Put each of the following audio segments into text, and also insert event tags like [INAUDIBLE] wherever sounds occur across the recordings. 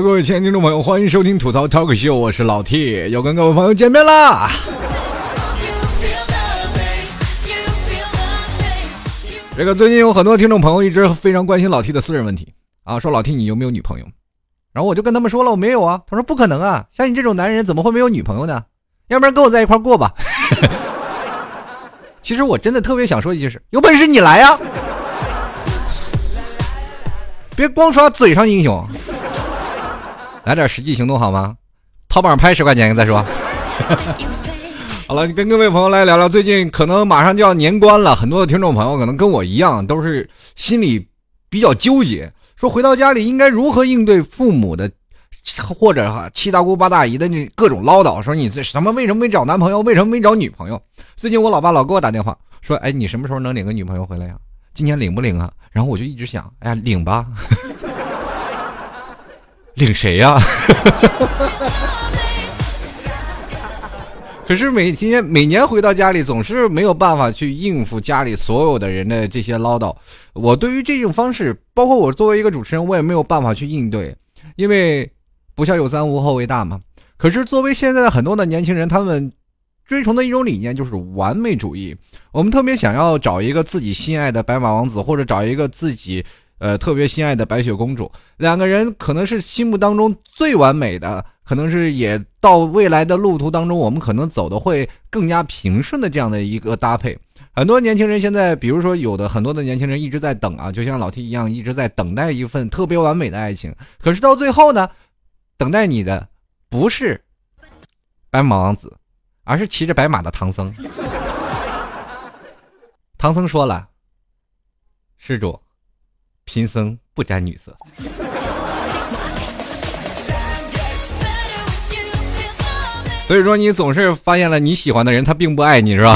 各位亲爱的听众朋友，欢迎收听吐槽 Talk Show，我是老 T，又跟各位朋友见面啦。这个最近有很多听众朋友一直非常关心老 T 的私人问题啊，说老 T 你有没有女朋友？然后我就跟他们说了，我没有啊。他说不可能啊，像你这种男人怎么会没有女朋友呢？要不然跟我在一块过吧。[LAUGHS] 其实我真的特别想说一句是，有本事你来呀，别光刷嘴上英雄，来点实际行动好吗？淘宝上拍十块钱再说。[LAUGHS] 好了，跟各位朋友来聊聊，最近可能马上就要年关了，很多的听众朋友可能跟我一样，都是心里比较纠结，说回到家里应该如何应对父母的，或者哈七大姑八大姨的那各种唠叨，说你这什么为什么没找男朋友，为什么没找女朋友？最近我老爸老给我打电话说，哎，你什么时候能领个女朋友回来呀？今年领不领啊？然后我就一直想，哎呀，领吧，领谁呀？[LAUGHS] 可是每今天每年回到家里，总是没有办法去应付家里所有的人的这些唠叨。我对于这种方式，包括我作为一个主持人，我也没有办法去应对，因为不孝有三，无后为大嘛。可是作为现在的很多的年轻人，他们追崇的一种理念就是完美主义。我们特别想要找一个自己心爱的白马王子，或者找一个自己呃特别心爱的白雪公主，两个人可能是心目当中最完美的。可能是也到未来的路途当中，我们可能走的会更加平顺的这样的一个搭配。很多年轻人现在，比如说有的很多的年轻人一直在等啊，就像老 T 一样，一直在等待一份特别完美的爱情。可是到最后呢，等待你的不是白马王子，而是骑着白马的唐僧。[LAUGHS] 唐僧说了：“施主，贫僧不沾女色。[LAUGHS] ”所以说，你总是发现了你喜欢的人，他并不爱你，是吧？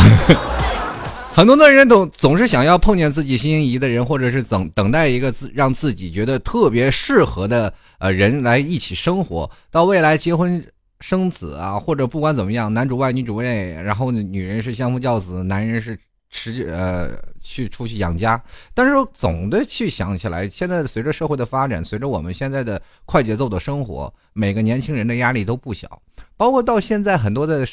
[LAUGHS] 很多的人总总是想要碰见自己心仪的人，或者是等等待一个自让自己觉得特别适合的呃人来一起生活，到未来结婚生子啊，或者不管怎么样，男主外女主内，然后呢，女人是相夫教子，男人是。持呃去出去养家，但是总的去想起来，现在随着社会的发展，随着我们现在的快节奏的生活，每个年轻人的压力都不小，包括到现在很多的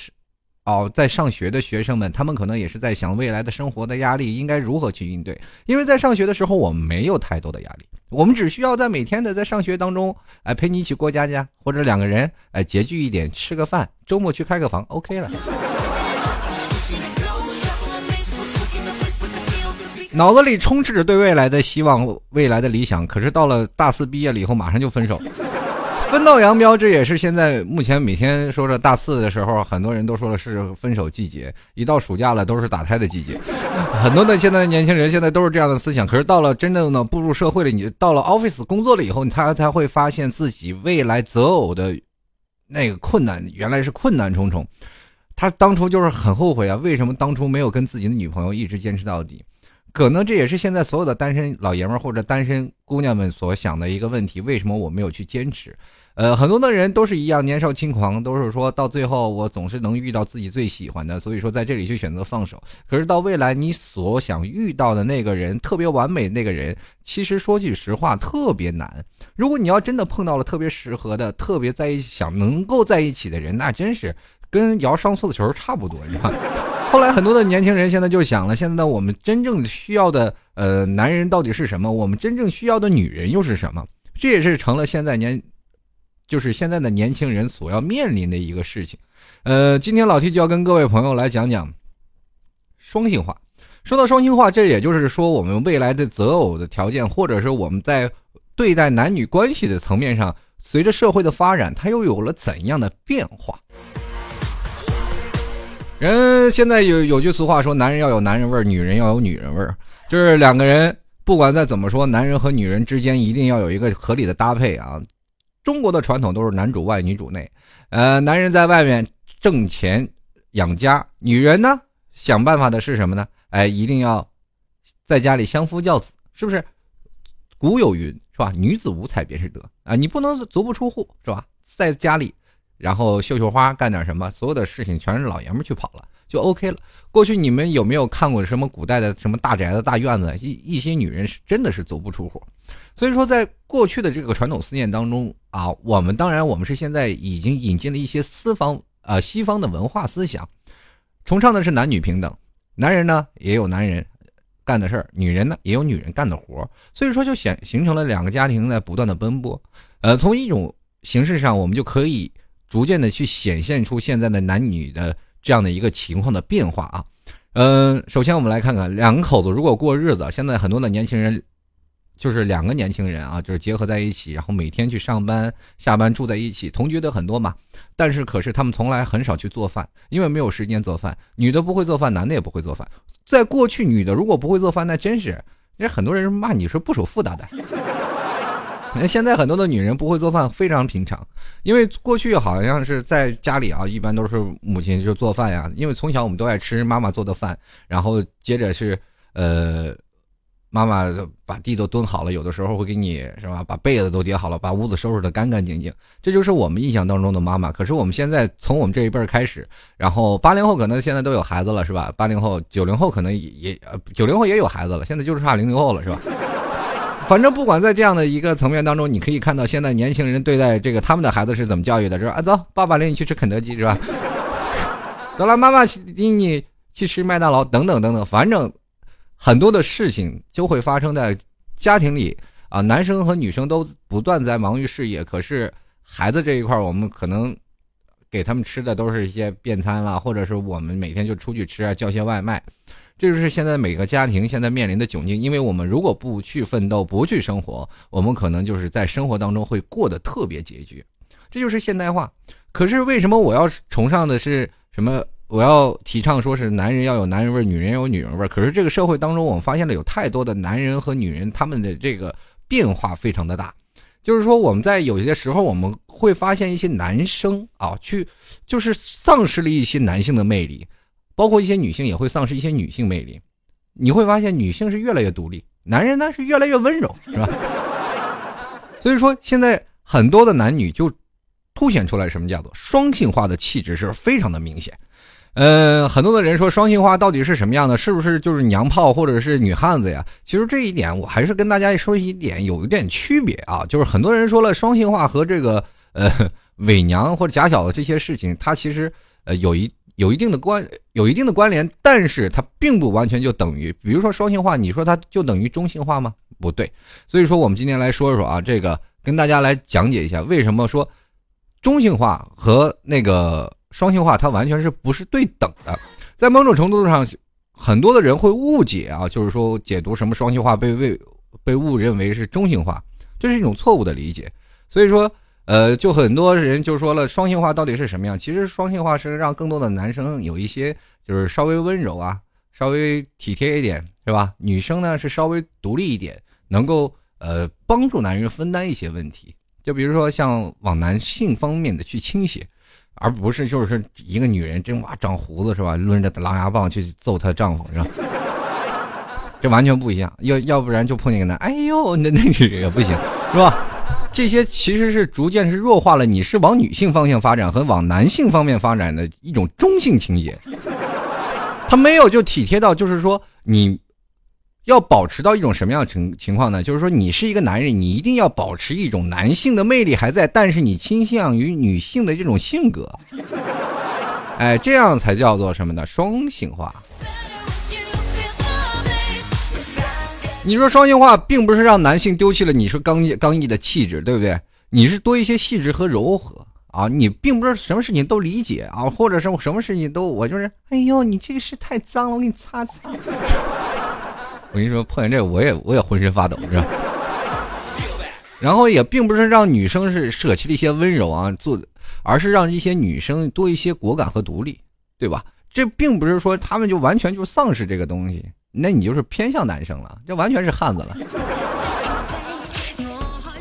哦在上学的学生们，他们可能也是在想未来的生活的压力应该如何去应对，因为在上学的时候我们没有太多的压力，我们只需要在每天的在上学当中，哎陪你一起过家家，或者两个人哎拮据一点吃个饭，周末去开个房，OK 了。脑子里充斥着对未来的希望、未来的理想，可是到了大四毕业了以后，马上就分手，分道扬镳。这也是现在目前每天说着大四的时候，很多人都说的是分手季节。一到暑假了，都是打胎的季节。很多的现在的年轻人现在都是这样的思想。可是到了真正的步入社会了，你到了 office 工作了以后，他才会发现自己未来择偶的那个困难，原来是困难重重。他当初就是很后悔啊，为什么当初没有跟自己的女朋友一直坚持到底？可能这也是现在所有的单身老爷们或者单身姑娘们所想的一个问题：为什么我没有去坚持？呃，很多的人都是一样，年少轻狂，都是说到最后我总是能遇到自己最喜欢的，所以说在这里去选择放手。可是到未来你所想遇到的那个人，特别完美那个人，其实说句实话特别难。如果你要真的碰到了特别适合的、特别在一起想能够在一起的人，那真是跟摇上错的球差不多，你看。后来很多的年轻人现在就想了，现在我们真正需要的呃男人到底是什么？我们真正需要的女人又是什么？这也是成了现在年，就是现在的年轻人所要面临的一个事情。呃，今天老 T 就要跟各位朋友来讲讲双性化。说到双性化，这也就是说我们未来的择偶的条件，或者是我们在对待男女关系的层面上，随着社会的发展，它又有了怎样的变化？人现在有有句俗话说，男人要有男人味儿，女人要有女人味儿，就是两个人不管再怎么说，男人和女人之间一定要有一个合理的搭配啊。中国的传统都是男主外女主内，呃，男人在外面挣钱养家，女人呢想办法的是什么呢？哎，一定要在家里相夫教子，是不是？古有云是吧？女子无才便是德啊，你不能足不出户是吧？在家里。然后绣绣花干点什么，所有的事情全是老爷们去跑了。就 OK 了。过去你们有没有看过什么古代的什么大宅子、大院子？一一些女人是真的是足不出户。所以说，在过去的这个传统思念当中啊，我们当然我们是现在已经引进了一些西方呃西方的文化思想，崇尚的是男女平等，男人呢也有男人干的事儿，女人呢也有女人干的活儿。所以说，就显形成了两个家庭在不断的奔波。呃，从一种形式上，我们就可以逐渐的去显现出现在的男女的。这样的一个情况的变化啊，嗯，首先我们来看看两口子如果过日子，现在很多的年轻人就是两个年轻人啊，就是结合在一起，然后每天去上班、下班住在一起，同居的很多嘛。但是可是他们从来很少去做饭，因为没有时间做饭。女的不会做饭，男的也不会做饭。在过去，女的如果不会做饭，那真是，人很多人骂你是不守妇道的。那现在很多的女人不会做饭非常平常，因为过去好像是在家里啊，一般都是母亲就做饭呀。因为从小我们都爱吃妈妈做的饭，然后接着是呃，妈妈把地都蹲好了，有的时候会给你是吧，把被子都叠好了，把屋子收拾的干干净净。这就是我们印象当中的妈妈。可是我们现在从我们这一辈开始，然后八零后可能现在都有孩子了是吧？八零后、九零后可能也呃九零后也有孩子了，现在就是差零零后了是吧？反正不管在这样的一个层面当中，你可以看到现在年轻人对待这个他们的孩子是怎么教育的，是吧？啊，走，爸爸领你去吃肯德基，是吧？[LAUGHS] 走了，妈妈领你去吃麦当劳，等等等等。反正很多的事情就会发生在家庭里啊，男生和女生都不断在忙于事业，可是孩子这一块，我们可能给他们吃的都是一些便餐啦，或者是我们每天就出去吃啊，叫些外卖。这就是现在每个家庭现在面临的窘境，因为我们如果不去奋斗，不去生活，我们可能就是在生活当中会过得特别拮据。这就是现代化。可是为什么我要崇尚的是什么？我要提倡说是男人要有男人味，女人有女人味。可是这个社会当中，我们发现了有太多的男人和女人，他们的这个变化非常的大。就是说，我们在有些时候，我们会发现一些男生啊，去就是丧失了一些男性的魅力。包括一些女性也会丧失一些女性魅力，你会发现女性是越来越独立，男人呢是越来越温柔，是吧？[LAUGHS] 所以说现在很多的男女就凸显出来什么叫做双性化的气质是非常的明显。呃，很多的人说双性化到底是什么样的？是不是就是娘炮或者是女汉子呀？其实这一点我还是跟大家说一点有一点区别啊，就是很多人说了双性化和这个呃伪娘或者假小子这些事情，它其实呃有一。有一定的关，有一定的关联，但是它并不完全就等于，比如说双性化，你说它就等于中性化吗？不对。所以说，我们今天来说说啊，这个跟大家来讲解一下，为什么说中性化和那个双性化它完全是不是对等的？在某种程度上，很多的人会误解啊，就是说解读什么双性化被为被误认为是中性化，这是一种错误的理解。所以说。呃，就很多人就说了，双性化到底是什么样？其实双性化是让更多的男生有一些就是稍微温柔啊，稍微体贴一点，是吧？女生呢是稍微独立一点，能够呃帮助男人分担一些问题。就比如说像往男性方面的去倾斜，而不是就是一个女人真哇长胡子是吧，抡着狼牙棒去揍她丈夫是吧？[LAUGHS] 这完全不一样。要要不然就碰见个男，哎呦，那那个也不行是吧？这些其实是逐渐是弱化了，你是往女性方向发展和往男性方面发展的一种中性情节，[LAUGHS] 他没有就体贴到，就是说你要保持到一种什么样的情情况呢？就是说你是一个男人，你一定要保持一种男性的魅力还在，但是你倾向于女性的这种性格，哎，这样才叫做什么呢？双性化。你说双性化并不是让男性丢弃了你说刚毅刚毅的气质，对不对？你是多一些细致和柔和啊，你并不是什么事情都理解啊，或者是什么事情都我就是，哎呦，你这个是太脏了，我给你擦擦。[LAUGHS] 我跟你说，碰见这我也我也浑身发抖，是吧？然后也并不是让女生是舍弃了一些温柔啊，做，而是让一些女生多一些果敢和独立，对吧？这并不是说他们就完全就丧失这个东西。那你就是偏向男生了，这完全是汉子了。[LAUGHS]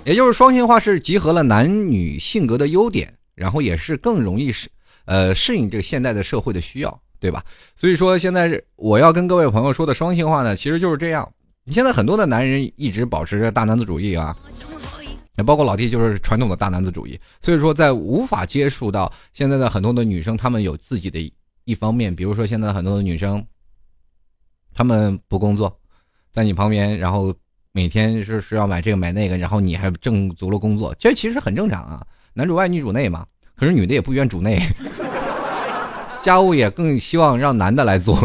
也就是双性化是集合了男女性格的优点，然后也是更容易适呃适应这个现代的社会的需要，对吧？所以说现在我要跟各位朋友说的双性化呢，其实就是这样。你现在很多的男人一直保持着大男子主义啊，也包括老弟就是传统的大男子主义，所以说在无法接触到现在的很多的女生，她们有自己的一方面，比如说现在很多的女生，他们不工作，在你旁边，然后每天是是要买这个买那个，然后你还挣足了工作，这其实很正常啊，男主外女主内嘛。可是女的也不愿主内，[LAUGHS] 家务也更希望让男的来做。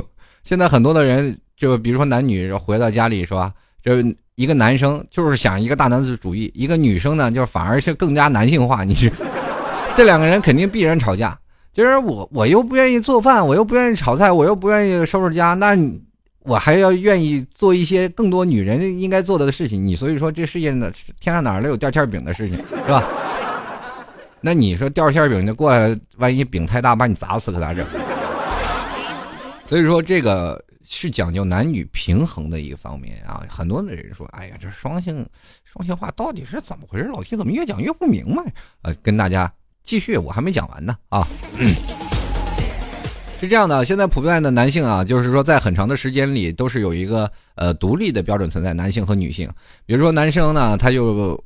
现在很多的人，就比如说男女回到家里是吧？就一个男生就是想一个大男子主义，一个女生呢，就反而是更加男性化。你是 [LAUGHS] 这两个人肯定必然吵架。就是我我又不愿意做饭，我又不愿意炒菜，我又不愿意收拾家，那我还要愿意做一些更多女人应该做的事情。你所以说这世界呢，天上哪儿来有掉馅饼的事情是吧？[LAUGHS] 那你说掉馅饼就过来，万一饼太大把你砸死可咋整？[LAUGHS] 所以说这个是讲究男女平衡的一个方面啊。很多的人说，哎呀，这双性双性化到底是怎么回事？老铁怎么越讲越不明白？呃，跟大家继续，我还没讲完呢啊。嗯是这样的，现在普遍的男性啊，就是说在很长的时间里都是有一个呃独立的标准存在，男性和女性。比如说男生呢，他就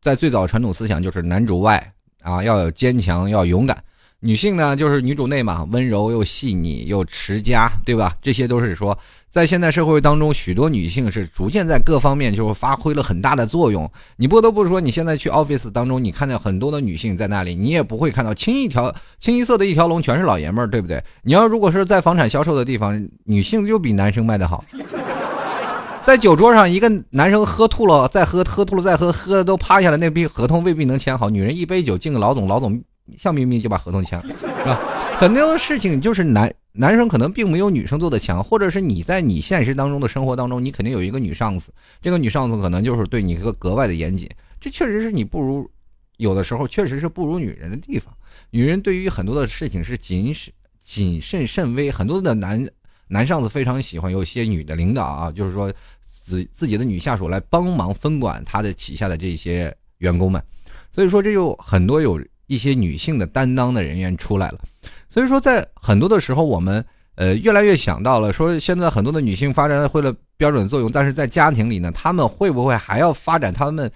在最早传统思想就是男主外。啊，要有坚强，要勇敢。女性呢，就是女主内嘛，温柔又细腻又持家，对吧？这些都是说，在现代社会当中，许多女性是逐渐在各方面就是发挥了很大的作用。你不得不说，你现在去 office 当中，你看见很多的女性在那里，你也不会看到清一条清一色的一条龙全是老爷们儿，对不对？你要如果是在房产销售的地方，女性就比男生卖的好。[LAUGHS] 在酒桌上，一个男生喝吐了，再喝，喝吐了再喝，喝的都趴下了，那笔合同未必能签好。女人一杯酒敬个老总，老总笑眯眯就把合同签了，是吧？很多事情就是男男生可能并没有女生做的强，或者是你在你现实当中的生活当中，你肯定有一个女上司，这个女上司可能就是对你一个格外的严谨，这确实是你不如有的时候确实是不如女人的地方。女人对于很多的事情是谨慎谨慎慎微，很多的男男上司非常喜欢有些女的领导啊，就是说。自自己的女下属来帮忙分管他的旗下的这些员工们，所以说这就很多有一些女性的担当的人员出来了。所以说在很多的时候，我们呃越来越想到了说，现在很多的女性发展会了标准作用，但是在家庭里呢，她们会不会还要发展她们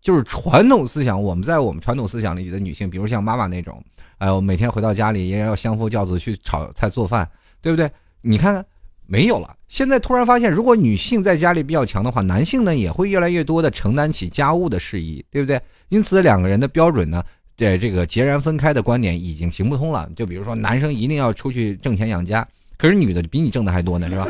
就是传统思想？我们在我们传统思想里的女性，比如像妈妈那种，哎，我每天回到家里也要相夫教子去炒菜做饭，对不对？你看看。没有了。现在突然发现，如果女性在家里比较强的话，男性呢也会越来越多的承担起家务的事宜，对不对？因此，两个人的标准呢，在这个截然分开的观点已经行不通了。就比如说，男生一定要出去挣钱养家，可是女的比你挣的还多呢，是吧？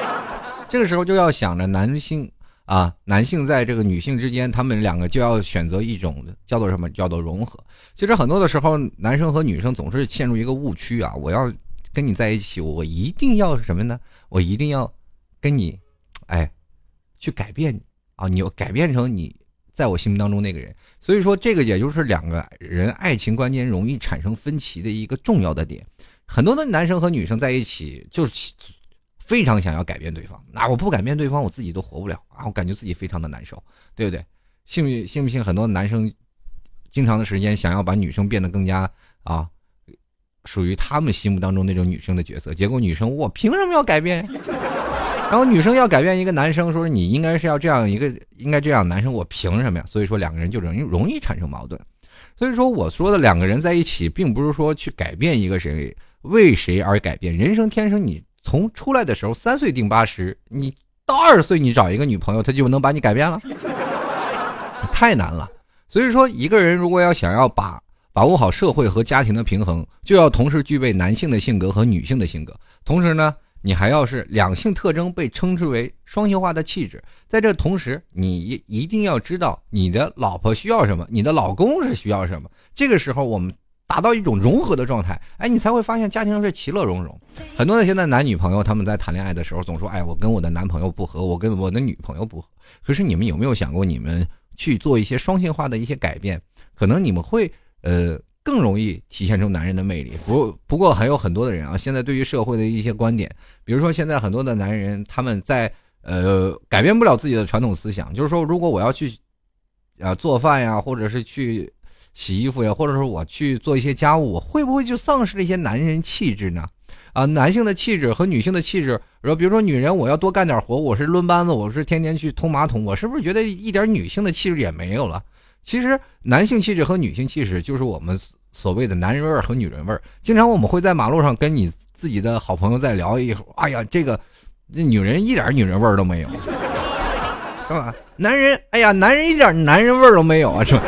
[LAUGHS] 这个时候就要想着男性啊，男性在这个女性之间，他们两个就要选择一种叫做什么？叫做融合。其实很多的时候，男生和女生总是陷入一个误区啊，我要。跟你在一起，我一定要什么呢？我一定要跟你，哎，去改变你啊！你要改变成你在我心目当中那个人。所以说，这个也就是两个人爱情观念容易产生分歧的一个重要的点。很多的男生和女生在一起，就是非常想要改变对方。那我不改变对方，我自己都活不了啊！我感觉自己非常的难受，对不对？信不信不信？很多男生经常的时间想要把女生变得更加啊。属于他们心目当中那种女生的角色，结果女生我凭什么要改变？然后女生要改变一个男生，说你应该是要这样一个，应该这样，男生我凭什么呀？所以说两个人就容易容易产生矛盾。所以说我说的两个人在一起，并不是说去改变一个谁，为谁而改变。人生天生你从出来的时候三岁定八十，你到二十岁你找一个女朋友，她就能把你改变了？[LAUGHS] 太难了。所以说一个人如果要想要把。把握好社会和家庭的平衡，就要同时具备男性的性格和女性的性格。同时呢，你还要是两性特征被称之为双性化的气质。在这同时，你一定要知道你的老婆需要什么，你的老公是需要什么。这个时候，我们达到一种融合的状态，哎，你才会发现家庭是其乐融融。很多的现在男女朋友他们在谈恋爱的时候，总说，哎，我跟我的男朋友不和，我跟我的女朋友不和。可是你们有没有想过，你们去做一些双性化的一些改变，可能你们会。呃，更容易体现出男人的魅力。不不过还有很多的人啊，现在对于社会的一些观点，比如说现在很多的男人，他们在呃改变不了自己的传统思想，就是说，如果我要去啊做饭呀，或者是去洗衣服呀，或者说我去做一些家务，会不会就丧失了一些男人气质呢？啊，男性的气质和女性的气质，说比如说女人，我要多干点活，我是抡扳子，我是天天去通马桶，我是不是觉得一点女性的气质也没有了？其实，男性气质和女性气质就是我们所谓的男人味儿和女人味儿。经常我们会在马路上跟你自己的好朋友在聊一会儿，哎呀，这个这女人一点女人味儿都没有，[LAUGHS] 是吧？男人，哎呀，男人一点男人味儿都没有啊，是吧？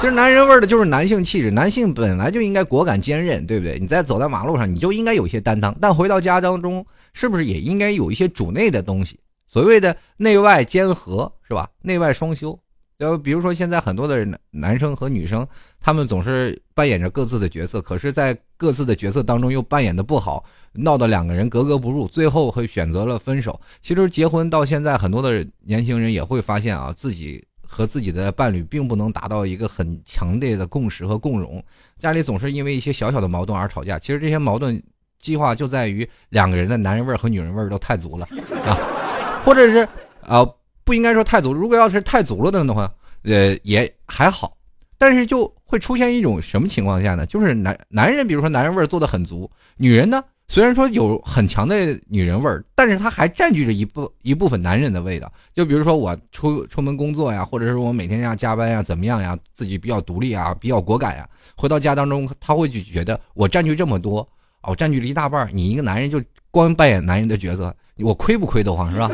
其实男人味儿的就是男性气质，男性本来就应该果敢坚韧，对不对？你在走在马路上，你就应该有一些担当，但回到家当中，是不是也应该有一些主内的东西？所谓的内外兼合，是吧？内外双修。就比如说，现在很多的男生和女生，他们总是扮演着各自的角色，可是，在各自的角色当中又扮演的不好，闹得两个人格格不入，最后会选择了分手。其实结婚到现在，很多的年轻人也会发现啊，自己和自己的伴侣并不能达到一个很强烈的共识和共荣，家里总是因为一些小小的矛盾而吵架。其实这些矛盾计划就在于两个人的男人味儿和女人味儿都太足了啊，或者是啊。不应该说太足，如果要是太足了的话，呃，也还好，但是就会出现一种什么情况下呢？就是男男人，比如说男人味儿做的很足，女人呢，虽然说有很强的女人味儿，但是她还占据着一部一部分男人的味道。就比如说我出出门工作呀，或者是我每天要加班呀，怎么样呀，自己比较独立啊，比较果敢呀，回到家当中，他会就觉得我占据这么多，哦，占据了一大半，你一个男人就光扮演男人的角色，我亏不亏得慌是吧？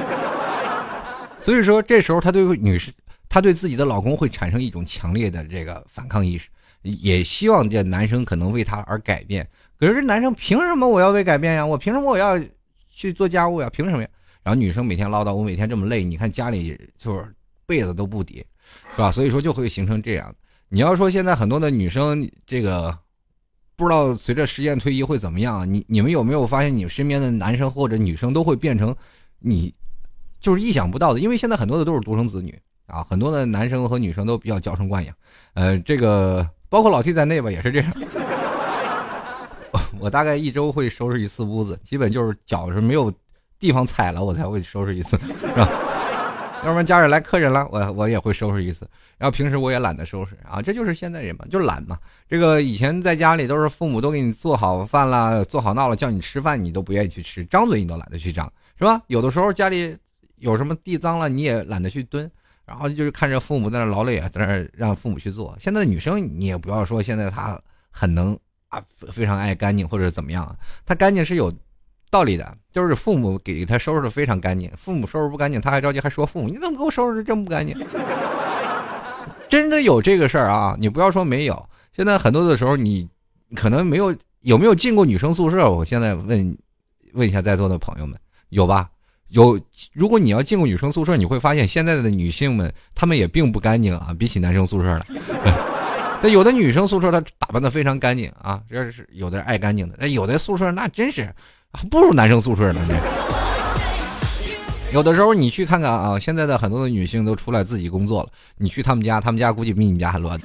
所以说，这时候她对女士，她对自己的老公会产生一种强烈的这个反抗意识，也希望这男生可能为她而改变。可是这男生凭什么我要为改变呀？我凭什么我要去做家务呀？凭什么呀？然后女生每天唠叨，我每天这么累，你看家里就是被子都不叠，是吧？所以说就会形成这样。你要说现在很多的女生，这个不知道随着时间推移会怎么样？你你们有没有发现，你身边的男生或者女生都会变成你？就是意想不到的，因为现在很多的都是独生子女啊，很多的男生和女生都比较娇生惯养，呃，这个包括老 T 在内吧，也是这样。[LAUGHS] 我大概一周会收拾一次屋子，基本就是脚是没有地方踩了，我才会收拾一次，是吧？[LAUGHS] 要不然家里来客人了，我我也会收拾一次。然后平时我也懒得收拾啊，这就是现在人嘛，就是懒嘛。这个以前在家里都是父母都给你做好饭了，做好闹了，叫你吃饭你都不愿意去吃，张嘴你都懒得去张，是吧？有的时候家里。有什么地脏了，你也懒得去蹲，然后就是看着父母在那劳累啊，在那让父母去做。现在的女生你也不要说现在她很能啊，非常爱干净或者怎么样，她干净是有道理的，就是父母给她收拾的非常干净，父母收拾不干净，她还着急，还说父母你怎么给我收拾的这么不干净？[LAUGHS] 真的有这个事儿啊，你不要说没有。现在很多的时候你可能没有有没有进过女生宿舍？我现在问问一下在座的朋友们，有吧？有，如果你要进过女生宿舍，你会发现现在的女性们，她们也并不干净啊，比起男生宿舍来。[LAUGHS] 但有的女生宿舍她打扮的非常干净啊，这是有的爱干净的。那有的宿舍那真是还不如男生宿舍呢。有的时候你去看看啊，现在的很多的女性都出来自己工作了，你去他们家，他们家估计比你们家还乱，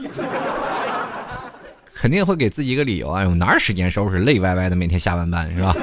肯定会给自己一个理由啊，我哪有时间收拾，累歪歪的，每天下完班是吧？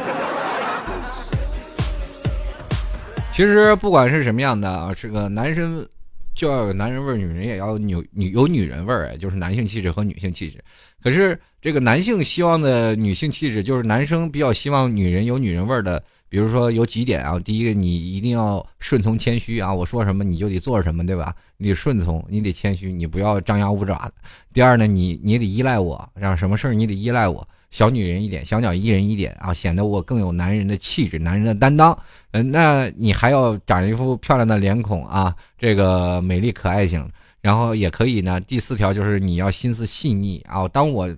其实不管是什么样的啊，这个男生就要有男人味，女人也要有女有女人味儿，就是男性气质和女性气质。可是这个男性希望的女性气质，就是男生比较希望女人有女人味儿的。比如说有几点啊，第一个你一定要顺从谦虚啊，我说什么你就得做什么，对吧？你得顺从，你得谦虚，你不要张牙舞爪的。第二呢，你你得依赖我，让什么事儿你得依赖我。小女人一点，小鸟依人一点啊，显得我更有男人的气质，男人的担当。嗯，那你还要长一副漂亮的脸孔啊，这个美丽可爱型。然后也可以呢。第四条就是你要心思细腻啊。当我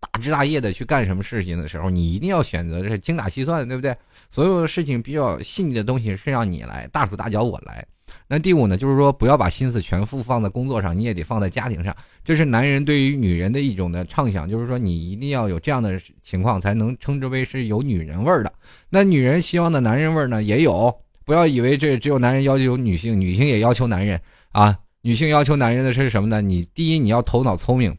大枝大叶的去干什么事情的时候，你一定要选择是精打细算，对不对？所有的事情比较细腻的东西是让你来，大手大脚我来。那第五呢，就是说不要把心思全部放在工作上，你也得放在家庭上。这是男人对于女人的一种的畅想，就是说你一定要有这样的情况，才能称之为是有女人味儿的。那女人希望的男人味儿呢，也有。不要以为这只有男人要求女性，女性也要求男人啊。女性要求男人的是什么呢？你第一你要头脑聪明，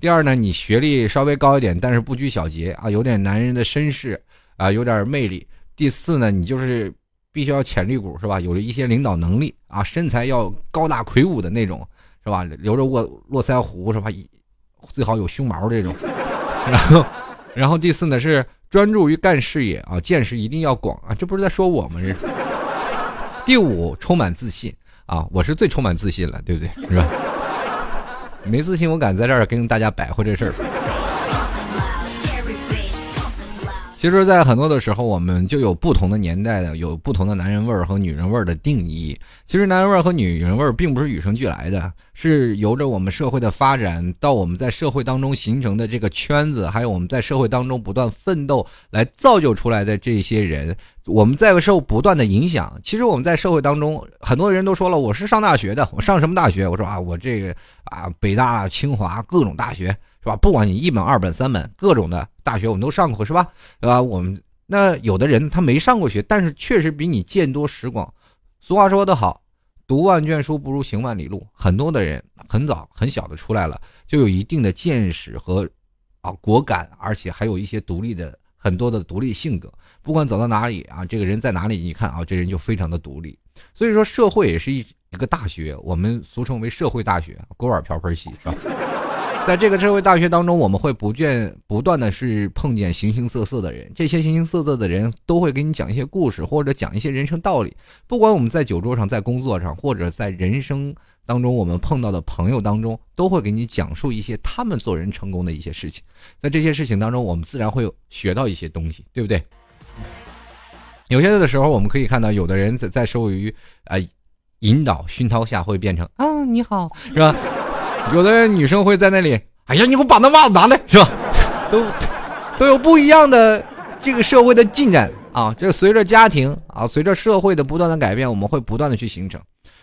第二呢你学历稍微高一点，但是不拘小节啊，有点男人的绅士啊，有点魅力。第四呢，你就是。必须要潜力股是吧？有了一些领导能力啊，身材要高大魁梧的那种是吧？留着卧络腮胡是吧？最好有胸毛这种。[LAUGHS] 然后，然后第四呢是专注于干事业啊，见识一定要广啊。这不是在说我吗？这。第五，充满自信啊，我是最充满自信了，对不对？是吧？没自信，我敢在这儿跟大家摆活这事儿。其实，在很多的时候，我们就有不同的年代的，有不同的男人味儿和女人味儿的定义。其实，男人味儿和女人味儿并不是与生俱来的，是由着我们社会的发展，到我们在社会当中形成的这个圈子，还有我们在社会当中不断奋斗来造就出来的这些人。我们在受不断的影响。其实，我们在社会当中，很多人都说了，我是上大学的，我上什么大学？我说啊，我这个啊，北大、清华各种大学。是吧？不管你一本、二本、三本，各种的大学我们都上过，是吧？对吧？我们那有的人他没上过学，但是确实比你见多识广。俗话说得好，读万卷书不如行万里路。很多的人很早很小的出来了，就有一定的见识和啊果敢，而且还有一些独立的很多的独立性格。不管走到哪里啊，这个人在哪里，你看啊，这人就非常的独立。所以说，社会也是一一个大学，我们俗称为社会大学，锅碗瓢盆洗，是吧？在这个社会大学当中，我们会不倦不断的是碰见形形色色的人，这些形形色色的人都会给你讲一些故事，或者讲一些人生道理。不管我们在酒桌上，在工作上，或者在人生当中，我们碰到的朋友当中，都会给你讲述一些他们做人成功的一些事情。在这些事情当中，我们自然会有学到一些东西，对不对？有些的时候，我们可以看到，有的人在在受于啊引导熏陶下，会变成啊你好，是吧？有的女生会在那里，哎呀，你给我把那袜子拿来，是吧？都都有不一样的这个社会的进展啊。这随着家庭啊，随着社会的不断的改变，我们会不断的去形成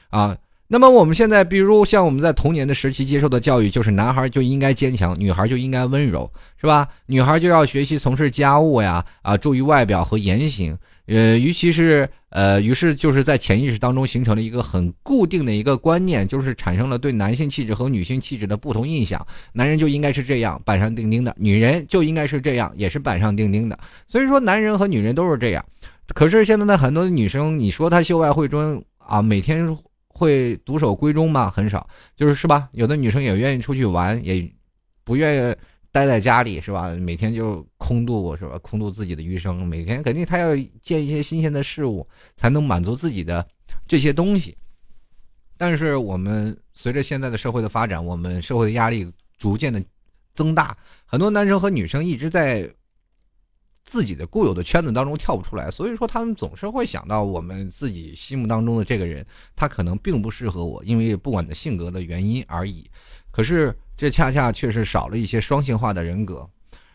啊。那么我们现在，比如像我们在童年的时期接受的教育，就是男孩就应该坚强，女孩就应该温柔，是吧？女孩就要学习从事家务呀，啊，注意外表和言行。呃，尤其是呃，于是就是在潜意识当中形成了一个很固定的一个观念，就是产生了对男性气质和女性气质的不同印象。男人就应该是这样板上钉钉的，女人就应该是这样，也是板上钉钉的。所以说，男人和女人都是这样。可是现在的很多女生，你说她秀外慧中啊，每天会独守闺中吗？很少，就是是吧？有的女生也愿意出去玩，也不愿意。待在家里是吧？每天就空度是吧？空度自己的余生，每天肯定他要见一些新鲜的事物，才能满足自己的这些东西。但是我们随着现在的社会的发展，我们社会的压力逐渐的增大，很多男生和女生一直在自己的固有的圈子当中跳不出来，所以说他们总是会想到我们自己心目当中的这个人，他可能并不适合我，因为不管的性格的原因而已。可是。这恰恰确实少了一些双性化的人格，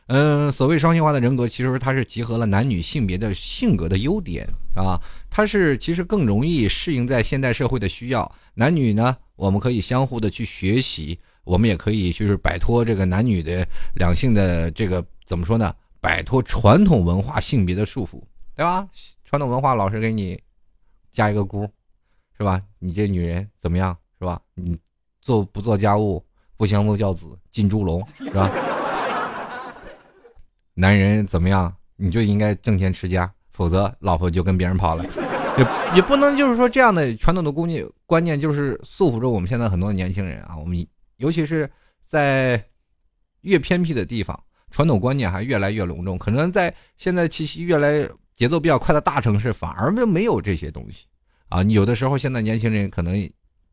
嗯，所谓双性化的人格，其实它是集合了男女性别的性格的优点啊，它是其实更容易适应在现代社会的需要。男女呢，我们可以相互的去学习，我们也可以就是摆脱这个男女的两性的这个怎么说呢？摆脱传统文化性别的束缚，对吧？传统文化老是给你加一个箍，是吧？你这女人怎么样，是吧？你做不做家务？不相夫教子进猪笼是吧？[LAUGHS] 男人怎么样？你就应该挣钱持家，否则老婆就跟别人跑了。也也不能就是说这样的传统的观念观念就是束缚着我们现在很多年轻人啊。我们尤其是在越偏僻的地方，传统观念还越来越隆重。可能在现在气息越来节奏比较快的大城市，反而没没有这些东西啊。你有的时候现在年轻人可能。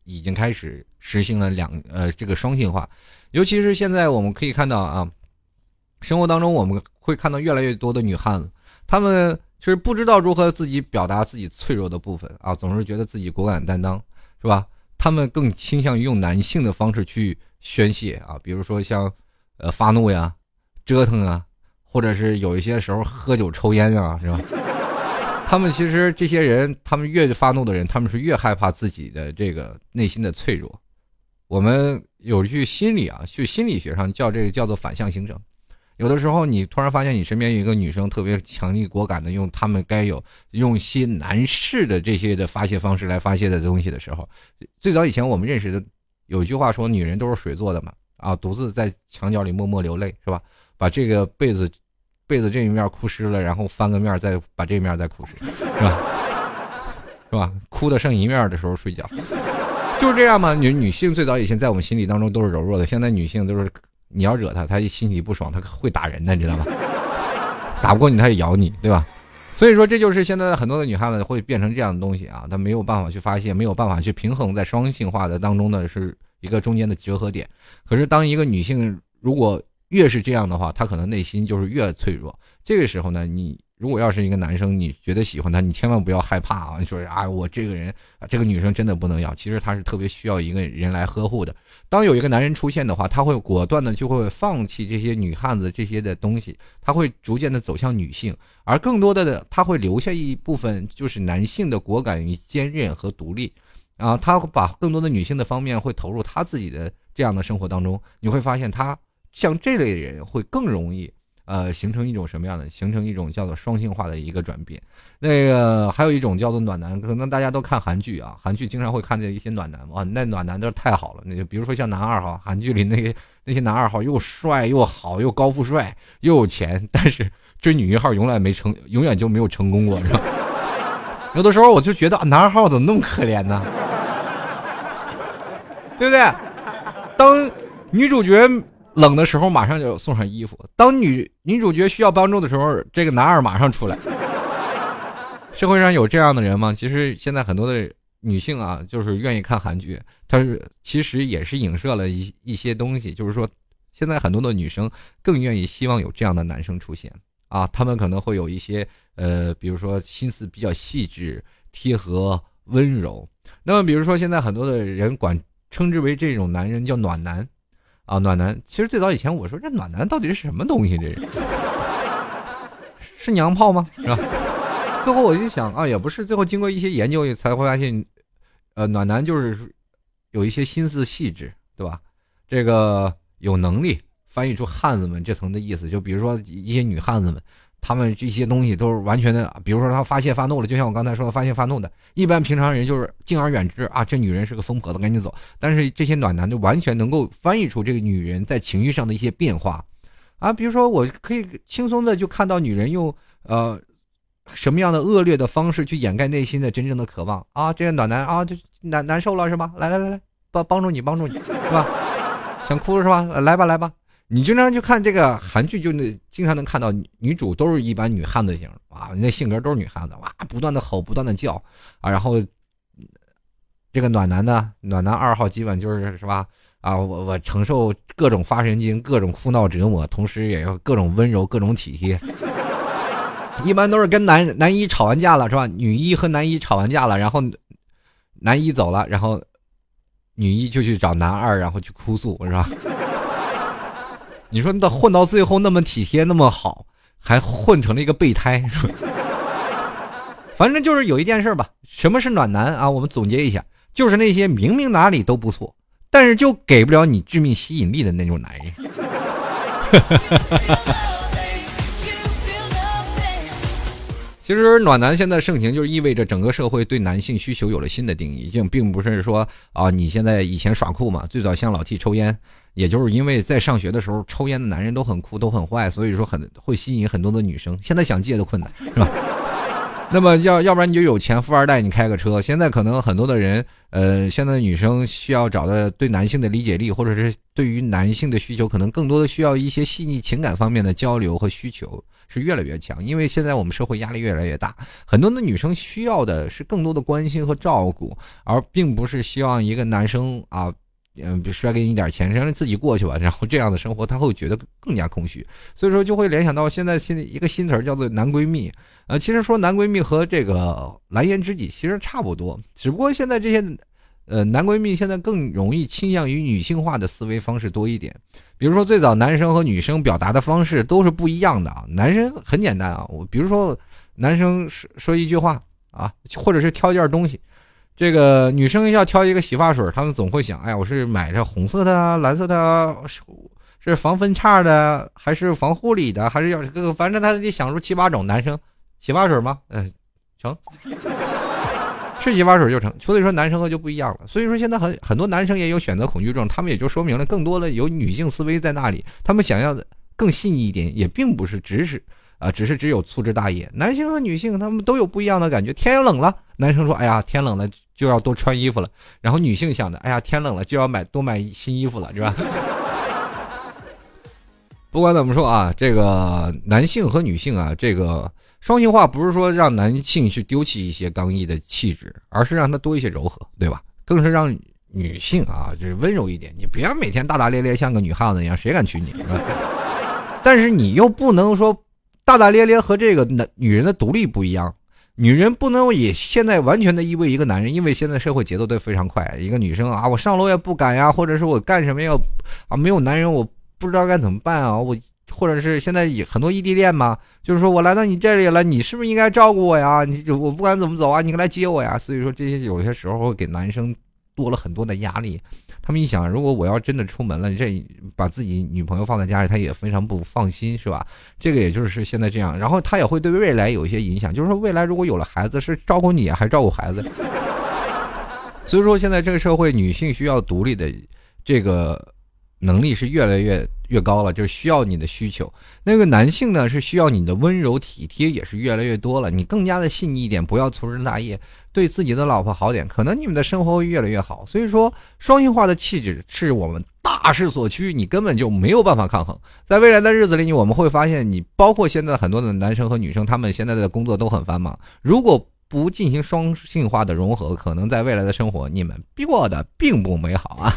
已经开始实行了两呃这个双性化，尤其是现在我们可以看到啊，生活当中我们会看到越来越多的女汉子，她们就是不知道如何自己表达自己脆弱的部分啊，总是觉得自己果敢担当，是吧？她们更倾向于用男性的方式去宣泄啊，比如说像呃发怒呀、折腾啊，或者是有一些时候喝酒抽烟啊，是吧？[LAUGHS] 他们其实这些人，他们越发怒的人，他们是越害怕自己的这个内心的脆弱。我们有一句心理啊，就心理学上叫这个叫做反向形成。有的时候，你突然发现你身边有一个女生特别强力果敢的用他们该有用一些男士的这些的发泄方式来发泄的东西的时候，最早以前我们认识的有一句话说，女人都是水做的嘛，啊，独自在墙角里默默流泪是吧？把这个被子。被子这一面哭湿了，然后翻个面再把这面再哭湿，是吧？是吧？哭的剩一面的时候睡觉，就是这样嘛。女女性最早以前在我们心里当中都是柔弱的，现在女性都是你要惹她，她心里不爽，她会打人的，你知道吗？[LAUGHS] 打不过你，她也咬你，对吧？所以说，这就是现在很多的女汉子会变成这样的东西啊，她没有办法去发泄，没有办法去平衡在双性化的当中呢，是一个中间的结合点。可是，当一个女性如果越是这样的话，他可能内心就是越脆弱。这个时候呢，你。如果要是一个男生，你觉得喜欢他，你千万不要害怕啊！你说啊，我这个人，这个女生真的不能要。其实他是特别需要一个人来呵护的。当有一个男人出现的话，他会果断的就会放弃这些女汉子这些的东西，他会逐渐的走向女性，而更多的他会留下一部分就是男性的果敢与坚韧和独立。啊，他会把更多的女性的方面会投入他自己的这样的生活当中。你会发现，他像这类人会更容易。呃，形成一种什么样的？形成一种叫做双性化的一个转变。那个还有一种叫做暖男，可能大家都看韩剧啊，韩剧经常会看见一些暖男哇，那暖男都是太好了。那就比如说像男二号，韩剧里那些那些男二号又帅又好又高富帅又有钱，但是追女一号永远没成，永远就没有成功过，是吧？[LAUGHS] 有的时候我就觉得男二号怎么那么可怜呢？[LAUGHS] 对不对？当女主角。冷的时候马上就送上衣服，当女女主角需要帮助的时候，这个男二马上出来。[LAUGHS] 社会上有这样的人吗？其实现在很多的女性啊，就是愿意看韩剧，她是其实也是影射了一一些东西，就是说，现在很多的女生更愿意希望有这样的男生出现啊，他们可能会有一些呃，比如说心思比较细致、贴合、温柔。那么，比如说现在很多的人管称之为这种男人叫暖男。啊，暖男！其实最早以前我说这暖男到底是什么东西？这是是娘炮吗？是吧？最后我就想啊，也不是。最后经过一些研究，才会发现，呃，暖男就是有一些心思细致，对吧？这个有能力翻译出汉子们这层的意思。就比如说一些女汉子们。他们这些东西都是完全的，比如说他发泄发怒了，就像我刚才说的发泄发怒的，一般平常人就是敬而远之啊，这女人是个疯婆子，赶紧走。但是这些暖男就完全能够翻译出这个女人在情绪上的一些变化，啊，比如说我可以轻松的就看到女人用呃什么样的恶劣的方式去掩盖内心的真正的渴望啊，这些暖男啊就难难受了是吧？来来来来，帮帮助你帮助你是吧？想哭是吧？来吧来吧。你经常去看这个韩剧，就那经常能看到女主都是一般女汉子型啊，那性格都是女汉子哇，不断的吼，不断的叫啊，然后这个暖男呢，暖男二号基本就是是吧？啊，我我承受各种发神经，各种哭闹折磨，同时也要各种温柔，各种体贴。一般都是跟男男一吵完架了是吧？女一和男一吵完架了，然后男一走了，然后女一就去找男二，然后去哭诉是吧？你说那混到最后那么体贴那么好，还混成了一个备胎，[LAUGHS] 反正就是有一件事吧。什么是暖男啊？我们总结一下，就是那些明明哪里都不错，但是就给不了你致命吸引力的那种男人。[LAUGHS] 其实暖男现在盛行，就是意味着整个社会对男性需求有了新的定义，并并不是说啊，你现在以前耍酷嘛，最早像老 T 抽烟，也就是因为在上学的时候抽烟的男人都很酷，都很坏，所以说很会吸引很多的女生。现在想戒都困难，是吧？[LAUGHS] 那么要要不然你就有钱，富二代，你开个车。现在可能很多的人，呃，现在女生需要找的对男性的理解力，或者是对于男性的需求，可能更多的需要一些细腻情感方面的交流和需求。是越来越强，因为现在我们社会压力越来越大，很多的女生需要的是更多的关心和照顾，而并不是希望一个男生啊，嗯，甩给你点钱，让自己过去吧，然后这样的生活他会觉得更加空虚，所以说就会联想到现在新的一个新词儿叫做男闺蜜，呃，其实说男闺蜜和这个蓝颜知己其实差不多，只不过现在这些。呃，男闺蜜现在更容易倾向于女性化的思维方式多一点，比如说最早男生和女生表达的方式都是不一样的啊。男生很简单啊，我比如说男生说说一句话啊，或者是挑一件东西，这个女生要挑一个洗发水，他们总会想，哎呀，我是买这红色的、蓝色的，是防分叉的，还是防护理的，还是要这个，反正他得想出七八种。男生洗发水吗？嗯，成。是洗发水就成，所以说男生和就不一样了。所以说现在很很多男生也有选择恐惧症，他们也就说明了更多的有女性思维在那里，他们想要的更细腻一点，也并不是只是啊，只是只有粗枝大叶。男性和女性他们都有不一样的感觉。天冷了，男生说：“哎呀，天冷了就要多穿衣服了。”然后女性想的：“哎呀，天冷了就要买多买新衣服了，是吧？” [LAUGHS] 不管怎么说啊，这个男性和女性啊，这个。双性化不是说让男性去丢弃一些刚毅的气质，而是让他多一些柔和，对吧？更是让女性啊，就是温柔一点。你不要每天大大咧咧，像个女汉子一样，谁敢娶你？但是你又不能说大大咧咧和这个男女人的独立不一样。女人不能也现在完全的依偎一个男人，因为现在社会节奏都非常快。一个女生啊，我上楼也不敢呀，或者是我干什么要啊，没有男人我不知道该怎么办啊。我或者是现在很多异地恋嘛，就是说我来到你这里了，你是不是应该照顾我呀？你我不管怎么走啊，你来接我呀。所以说这些有些时候会给男生多了很多的压力。他们一想，如果我要真的出门了，这把自己女朋友放在家里，他也非常不放心，是吧？这个也就是现在这样，然后他也会对未来有一些影响，就是说未来如果有了孩子，是照顾你还是照顾孩子？[LAUGHS] 所以说现在这个社会，女性需要独立的这个能力是越来越越高了，就是需要你的需求。那个男性呢，是需要你的温柔体贴，也是越来越多了。你更加的细腻一点，不要粗枝大叶。对自己的老婆好点，可能你们的生活会越来越好。所以说，双性化的气质是我们大势所趋，你根本就没有办法抗衡。在未来的日子里，你我们会发现，你包括现在很多的男生和女生，他们现在的工作都很繁忙。如果不进行双性化的融合，可能在未来的生活，你们过的并不美好啊。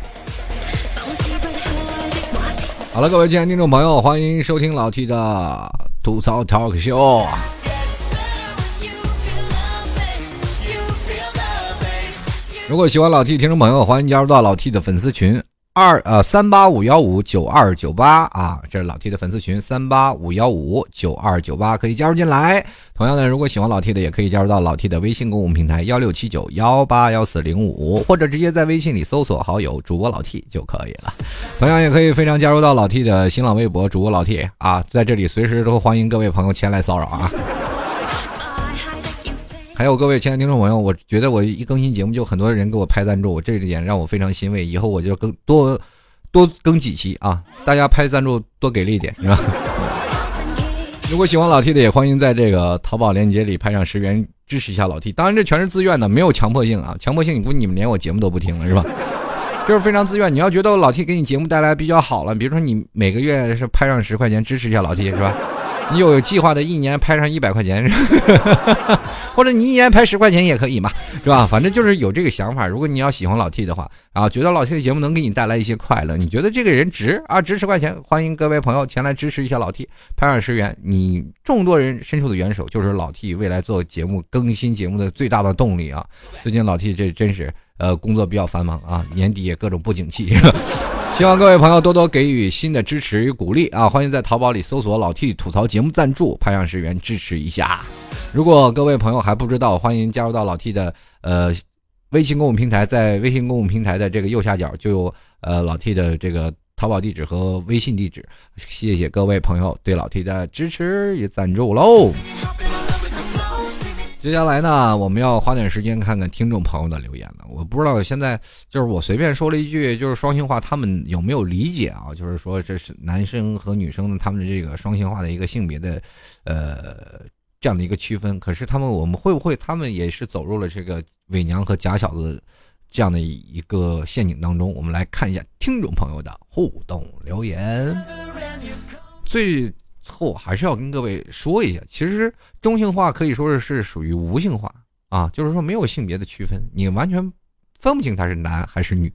好了，各位亲爱的听众朋友，欢迎收听老 T 的吐槽 talk show。如果喜欢老 T 听众朋友，欢迎加入到老 T 的粉丝群二呃三八五幺五九二九八啊，这是老 T 的粉丝群三八五幺五九二九八，可以加入进来。同样的，如果喜欢老 T 的，也可以加入到老 T 的微信公共平台幺六七九幺八幺四零五，或者直接在微信里搜索好友主播老 T 就可以了。同样也可以非常加入到老 T 的新浪微博主播老 T 啊，在这里随时都欢迎各位朋友前来骚扰啊。还有各位亲爱的听众朋友，我觉得我一更新节目就很多人给我拍赞助，这一点让我非常欣慰。以后我就更多多更几期啊，大家拍赞助多给力一点，是吧？[LAUGHS] 如果喜欢老 T 的，也欢迎在这个淘宝链接里拍上十元支持一下老 T。当然这全是自愿的，没有强迫性啊，强迫性你估计你们连我节目都不听了，是吧？[LAUGHS] 就是非常自愿。你要觉得老 T 给你节目带来比较好了，比如说你每个月是拍上十块钱支持一下老 T，是吧？你有计划的一年拍上一百块钱，[LAUGHS] 或者你一年拍十块钱也可以嘛，是吧？反正就是有这个想法。如果你要喜欢老 T 的话，啊，觉得老 T 的节目能给你带来一些快乐，你觉得这个人值啊，值十块钱，欢迎各位朋友前来支持一下老 T，拍上十元，你众多人伸出的援手就是老 T 未来做节目更新节目的最大的动力啊！最近老 T 这真是呃工作比较繁忙啊，年底也各种不景气。[LAUGHS] 希望各位朋友多多给予新的支持与鼓励啊！欢迎在淘宝里搜索“老 T 吐槽节目赞助”，拍上十元支持一下。如果各位朋友还不知道，欢迎加入到老 T 的呃微信公众平台，在微信公众平台的这个右下角就有呃老 T 的这个淘宝地址和微信地址。谢谢各位朋友对老 T 的支持与赞助喽！接下来呢，我们要花点时间看看听众朋友的留言了。我不知道现在就是我随便说了一句，就是双性化，他们有没有理解啊？就是说这是男生和女生他们的这个双性化的一个性别的，呃，这样的一个区分。可是他们，我们会不会他们也是走入了这个伪娘和假小子这样的一个陷阱当中？我们来看一下听众朋友的互动留言。最。后还是要跟各位说一下，其实中性化可以说是是属于无性化啊，就是说没有性别的区分，你完全分不清他是男还是女。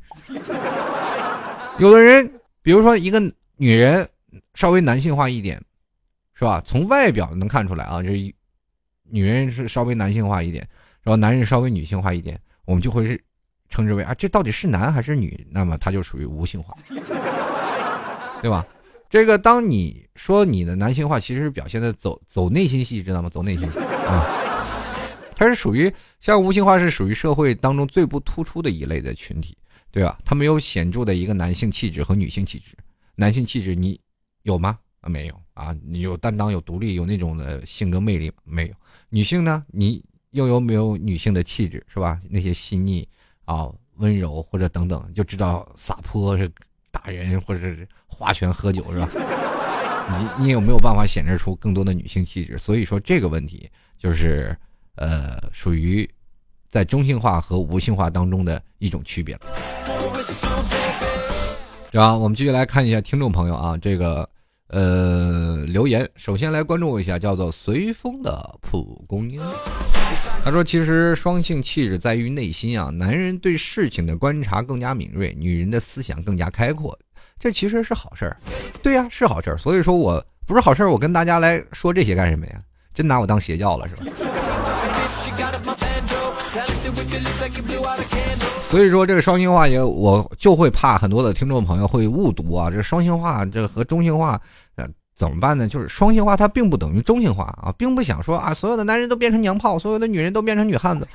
有的人，比如说一个女人稍微男性化一点，是吧？从外表能看出来啊，这女人是稍微男性化一点，然后男人稍微女性化一点，我们就会是称之为啊，这到底是男还是女？那么他就属于无性化，对吧？这个，当你说你的男性化，其实是表现的走走内心戏，知道吗？走内心戏啊，[LAUGHS] 它是属于像无性化，是属于社会当中最不突出的一类的群体，对吧？他没有显著的一个男性气质和女性气质。男性气质你有吗？啊，没有啊。你有担当，有独立，有那种的性格魅力没有？女性呢？你又有没有女性的气质？是吧？那些细腻啊、温柔或者等等，就知道撒泼是。打人或者是划拳喝酒是吧？你你有没有办法显示出更多的女性气质？所以说这个问题就是呃属于在中性化和无性化当中的一种区别了。对吧？我们继续来看一下听众朋友啊，这个呃留言，首先来关注我一下叫做随风的蒲公英。他说：“其实双性气质在于内心啊，男人对事情的观察更加敏锐，女人的思想更加开阔，这其实是好事儿。对呀，是好事儿。所以说我不是好事儿我跟大家来说这些干什么呀？真拿我当邪教了是吧？所以说这个双性化也，我就会怕很多的听众朋友会误读啊。这个双性化，这和中性化，呃，怎么办呢？就是双性化它并不等于中性化啊，并不想说啊，所有的男人都变成娘炮，所有的女人都变成女汉子，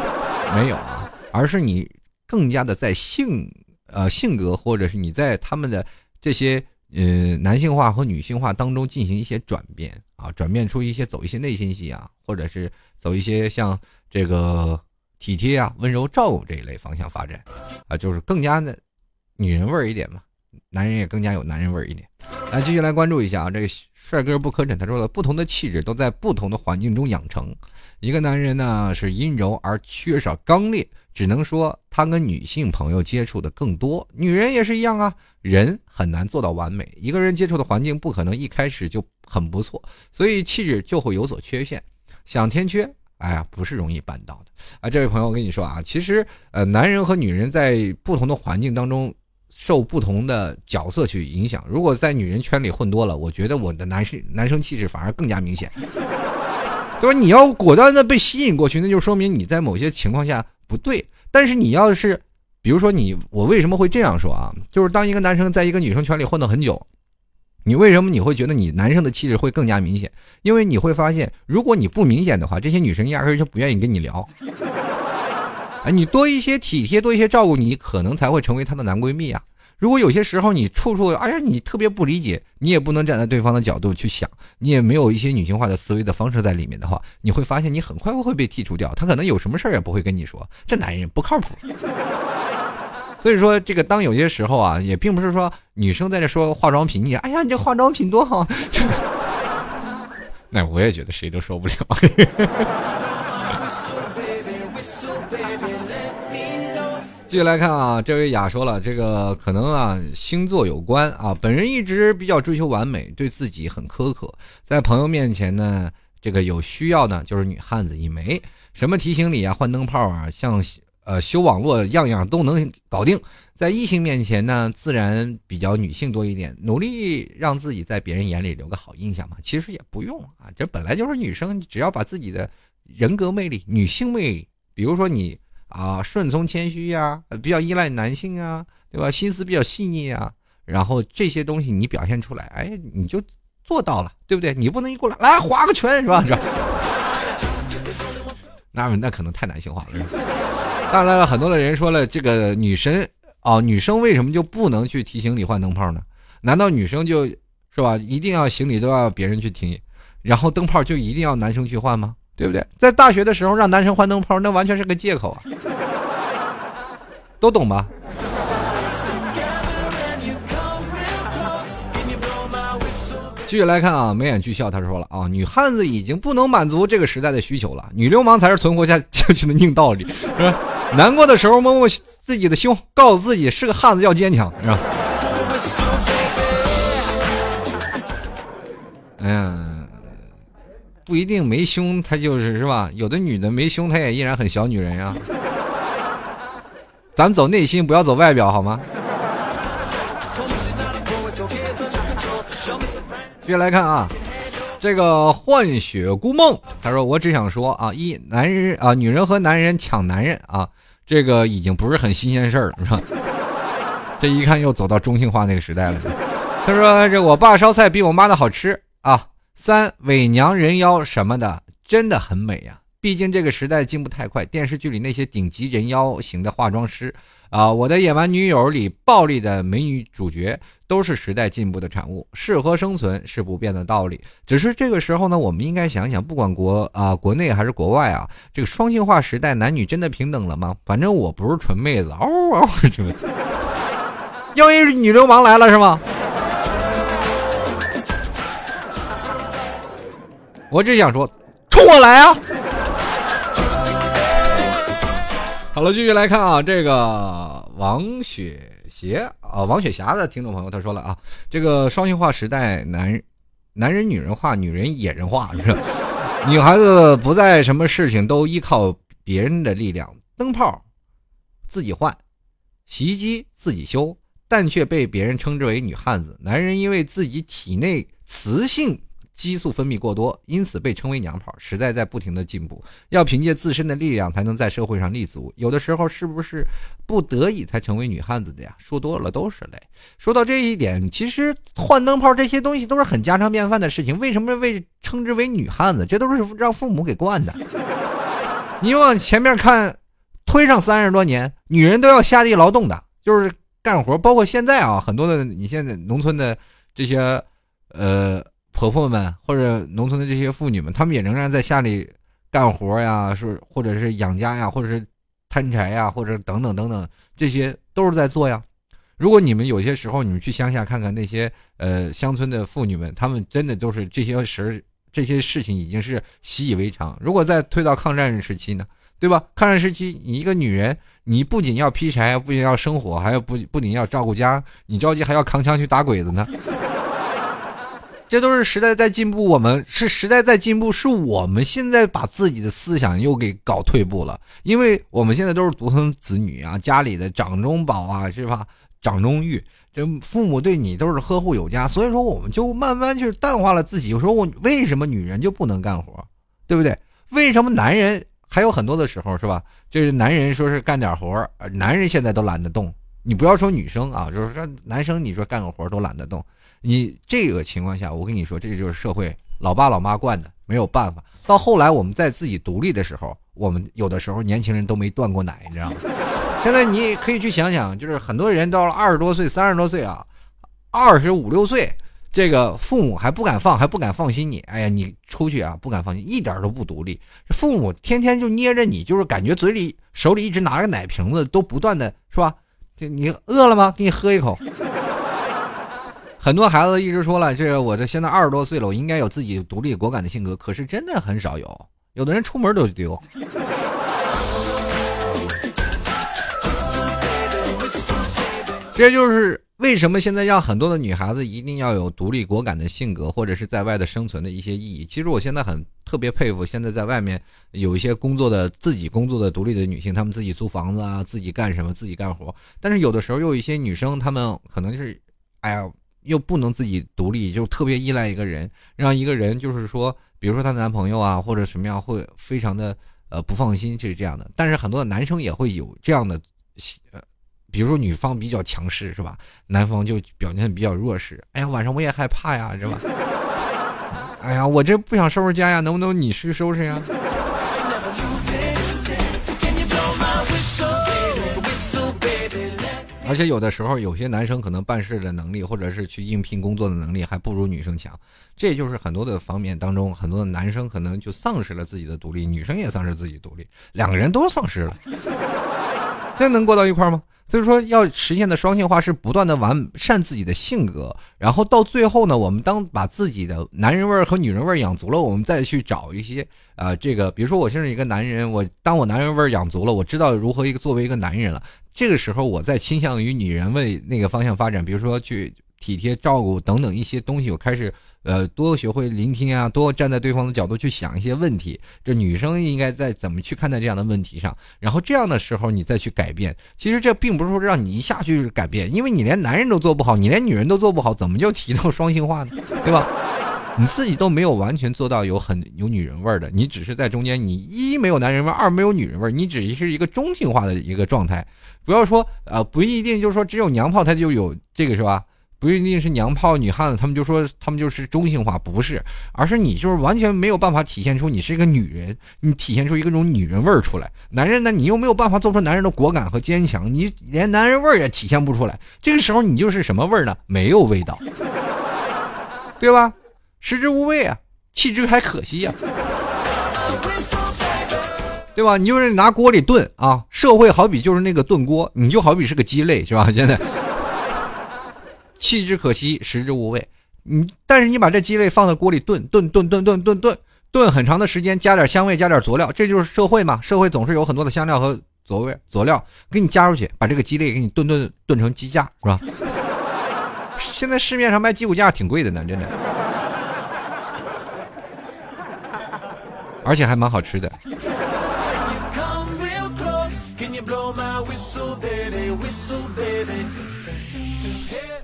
[LAUGHS] 没有啊，而是你更加的在性呃性格，或者是你在他们的这些呃男性化和女性化当中进行一些转变啊，转变出一些走一些内心戏啊，或者是走一些像这个。体贴啊，温柔照顾这一类方向发展，啊，就是更加的女人味儿一点嘛，男人也更加有男人味儿一点。来，继续来关注一下啊，这个帅哥不可忍，他说了，不同的气质都在不同的环境中养成。一个男人呢是阴柔而缺少刚烈，只能说他跟女性朋友接触的更多。女人也是一样啊，人很难做到完美，一个人接触的环境不可能一开始就很不错，所以气质就会有所缺陷。想天缺。哎呀，不是容易办到的啊！这位朋友，我跟你说啊，其实呃，男人和女人在不同的环境当中，受不同的角色去影响。如果在女人圈里混多了，我觉得我的男生男生气质反而更加明显，[LAUGHS] 对吧？你要果断的被吸引过去，那就说明你在某些情况下不对。但是你要是，比如说你，我为什么会这样说啊？就是当一个男生在一个女生圈里混了很久。你为什么你会觉得你男生的气质会更加明显？因为你会发现，如果你不明显的话，这些女生压根就不愿意跟你聊。哎，你多一些体贴，多一些照顾，你可能才会成为她的男闺蜜啊。如果有些时候你处处，哎呀，你特别不理解，你也不能站在对方的角度去想，你也没有一些女性化的思维的方式在里面的话，你会发现你很快会被剔除掉。他可能有什么事儿也不会跟你说，这男人不靠谱。[LAUGHS] 所以说，这个当有些时候啊，也并不是说女生在这说化妆品，你哎呀，你这化妆品多好，[LAUGHS] 那我也觉得谁都受不了。继续来看啊，这位雅说了，这个可能啊星座有关啊，本人一直比较追求完美，对自己很苛刻，在朋友面前呢，这个有需要呢就是女汉子一枚，什么提醒礼啊、换灯泡啊，像。呃，修网络样样都能搞定，在异性面前呢，自然比较女性多一点，努力让自己在别人眼里留个好印象嘛。其实也不用啊，这本来就是女生，只要把自己的人格魅力、女性魅力，比如说你啊，顺从谦虚呀，比较依赖男性啊，对吧？心思比较细腻啊，然后这些东西你表现出来，哎，你就做到了，对不对？你不能一过来来划个拳是吧？是吧？[LAUGHS] 那那可能太男性化了。当然了，很多的人说了，这个女神哦，女生为什么就不能去提行李换灯泡呢？难道女生就是吧，一定要行李都要别人去提，然后灯泡就一定要男生去换吗？对不对？在大学的时候让男生换灯泡，那完全是个借口啊，都懂吧？继续来看啊，眉眼俱笑，他说了啊，女汉子已经不能满足这个时代的需求了，女流氓才是存活下下去的硬道理，是吧？难过的时候摸摸自己的胸，告诉自己是个汉子要坚强，是吧？哎呀，不一定没胸，她就是是吧？有的女的没胸，她也依然很小女人呀。[LAUGHS] 咱走内心，不要走外表，好吗？接下来看啊，这个幻雪孤梦，他说：“我只想说啊，一男人啊，女人和男人抢男人啊，这个已经不是很新鲜事儿了，是吧？[LAUGHS] 这一看又走到中性化那个时代了。”他说：“这我爸烧菜比我妈的好吃啊。”三伪娘人妖什么的真的很美呀。毕竟这个时代进步太快，电视剧里那些顶级人妖型的化妆师，啊，我的野蛮女友里暴力的美女主角，都是时代进步的产物。适合生存是不变的道理。只是这个时候呢，我们应该想想，不管国啊国内还是国外啊，这个双性化时代，男女真的平等了吗？反正我不是纯妹子，嗷嗷，[LAUGHS] [LAUGHS] 又一女流氓来了是吗？我只想说，冲我来啊！好了，继续来看啊，这个王雪邪啊，王雪霞的听众朋友他说了啊，这个双性化时代，男男人女人化，女人野人化，是吧？[LAUGHS] 女孩子不再什么事情都依靠别人的力量，灯泡自己换，洗衣机自己修，但却被别人称之为女汉子。男人因为自己体内雌性。激素分泌过多，因此被称为娘炮，时代在不停的进步，要凭借自身的力量才能在社会上立足。有的时候是不是不得已才成为女汉子的呀？说多了都是泪。说到这一点，其实换灯泡这些东西都是很家常便饭的事情，为什么被称之为女汉子？这都是让父母给惯的。[LAUGHS] 你往前面看，推上三十多年，女人都要下地劳动的，就是干活，包括现在啊，很多的你现在农村的这些，呃。婆婆们或者农村的这些妇女们，她们也仍然在下里干活呀，是或者是养家呀，或者是摊柴呀，或者等等等等，这些都是在做呀。如果你们有些时候你们去乡下看看那些呃乡村的妇女们，她们真的都是这些时这些事情已经是习以为常。如果再推到抗战时期呢，对吧？抗战时期，你一个女人，你不仅要劈柴，不仅要生火，还要不不仅要照顾家，你着急还要扛枪去打鬼子呢。这都是时代在进步，我们是时代在进步，是我们现在把自己的思想又给搞退步了。因为我们现在都是独生子女啊，家里的掌中宝啊，是吧？掌中玉，这父母对你都是呵护有加，所以说我们就慢慢去淡化了自己。我说我为什么女人就不能干活，对不对？为什么男人还有很多的时候是吧？就是男人说是干点活，男人现在都懒得动。你不要说女生啊，就是说男生，你说干个活都懒得动。你这个情况下，我跟你说，这就是社会老爸老妈惯的，没有办法。到后来我们在自己独立的时候，我们有的时候年轻人都没断过奶，你知道吗？[LAUGHS] 现在你可以去想想，就是很多人到了二十多岁、三十多岁啊，二十五六岁，这个父母还不敢放，还不敢放心你。哎呀，你出去啊，不敢放心，一点都不独立。父母天天就捏着你，就是感觉嘴里、手里一直拿着奶瓶子，都不断的是吧？就你饿了吗？给你喝一口。很多孩子一直说了，这我这现在二十多岁了，我应该有自己独立果敢的性格。可是真的很少有，有的人出门都丢。[LAUGHS] 这就是为什么现在让很多的女孩子一定要有独立果敢的性格，或者是在外的生存的一些意义。其实我现在很特别佩服现在在外面有一些工作的自己工作的独立的女性，她们自己租房子啊，自己干什么，自己干活。但是有的时候又有一些女生，她们可能就是，哎呀。又不能自己独立，就特别依赖一个人，让一个人就是说，比如说她男朋友啊，或者什么样，会非常的呃不放心，就是这样的。但是很多的男生也会有这样的，呃，比如说女方比较强势，是吧？男方就表现比较弱势。哎呀，晚上我也害怕呀，是吧？哎呀，我这不想收拾家呀，能不能你去收拾呀？而且有的时候，有些男生可能办事的能力，或者是去应聘工作的能力，还不如女生强。这就是很多的方面当中，很多的男生可能就丧失了自己的独立，女生也丧失自己独立，两个人都丧失了。这能过到一块吗？所以说，要实现的双性化是不断的完善自己的性格，然后到最后呢，我们当把自己的男人味儿和女人味儿养足了，我们再去找一些啊，这个比如说我现在一个男人，我当我男人味儿养足了，我知道如何一个作为一个男人了，这个时候我再倾向于女人味那个方向发展，比如说去体贴照顾等等一些东西，我开始。呃，多学会聆听啊，多站在对方的角度去想一些问题。这女生应该在怎么去看待这样的问题上？然后这样的时候你再去改变。其实这并不是说让你一下去改变，因为你连男人都做不好，你连女人都做不好，怎么就提到双性化呢？对吧？你自己都没有完全做到有很有女人味儿的，你只是在中间，你一没有男人味儿，二没有女人味儿，你只是一个中性化的一个状态。不要说呃，不一定就是说只有娘炮他就有这个是吧？不一定是娘炮女汉子，他们就说他们就是中性化，不是，而是你就是完全没有办法体现出你是一个女人，你体现出一个种女人味儿出来。男人呢，你又没有办法做出男人的果敢和坚强，你连男人味儿也体现不出来。这个时候你就是什么味儿呢？没有味道，对吧？食之无味啊，弃之还可惜呀。对吧，你就是拿锅里炖啊，社会好比就是那个炖锅，你就好比是个鸡肋是吧？[LAUGHS] 现在弃之可惜，食之无味。你，但是你把这鸡肋放在锅里炖炖炖炖炖炖炖，炖很长的时间，加点香味，加点佐料，这就是社会嘛，社会总是有很多的香料和佐味佐料。给你加出去，把这个鸡肋给你炖炖炖成鸡架是吧？[LAUGHS] 现在市面上卖鸡骨架挺贵的呢，真的。而且还蛮好吃的。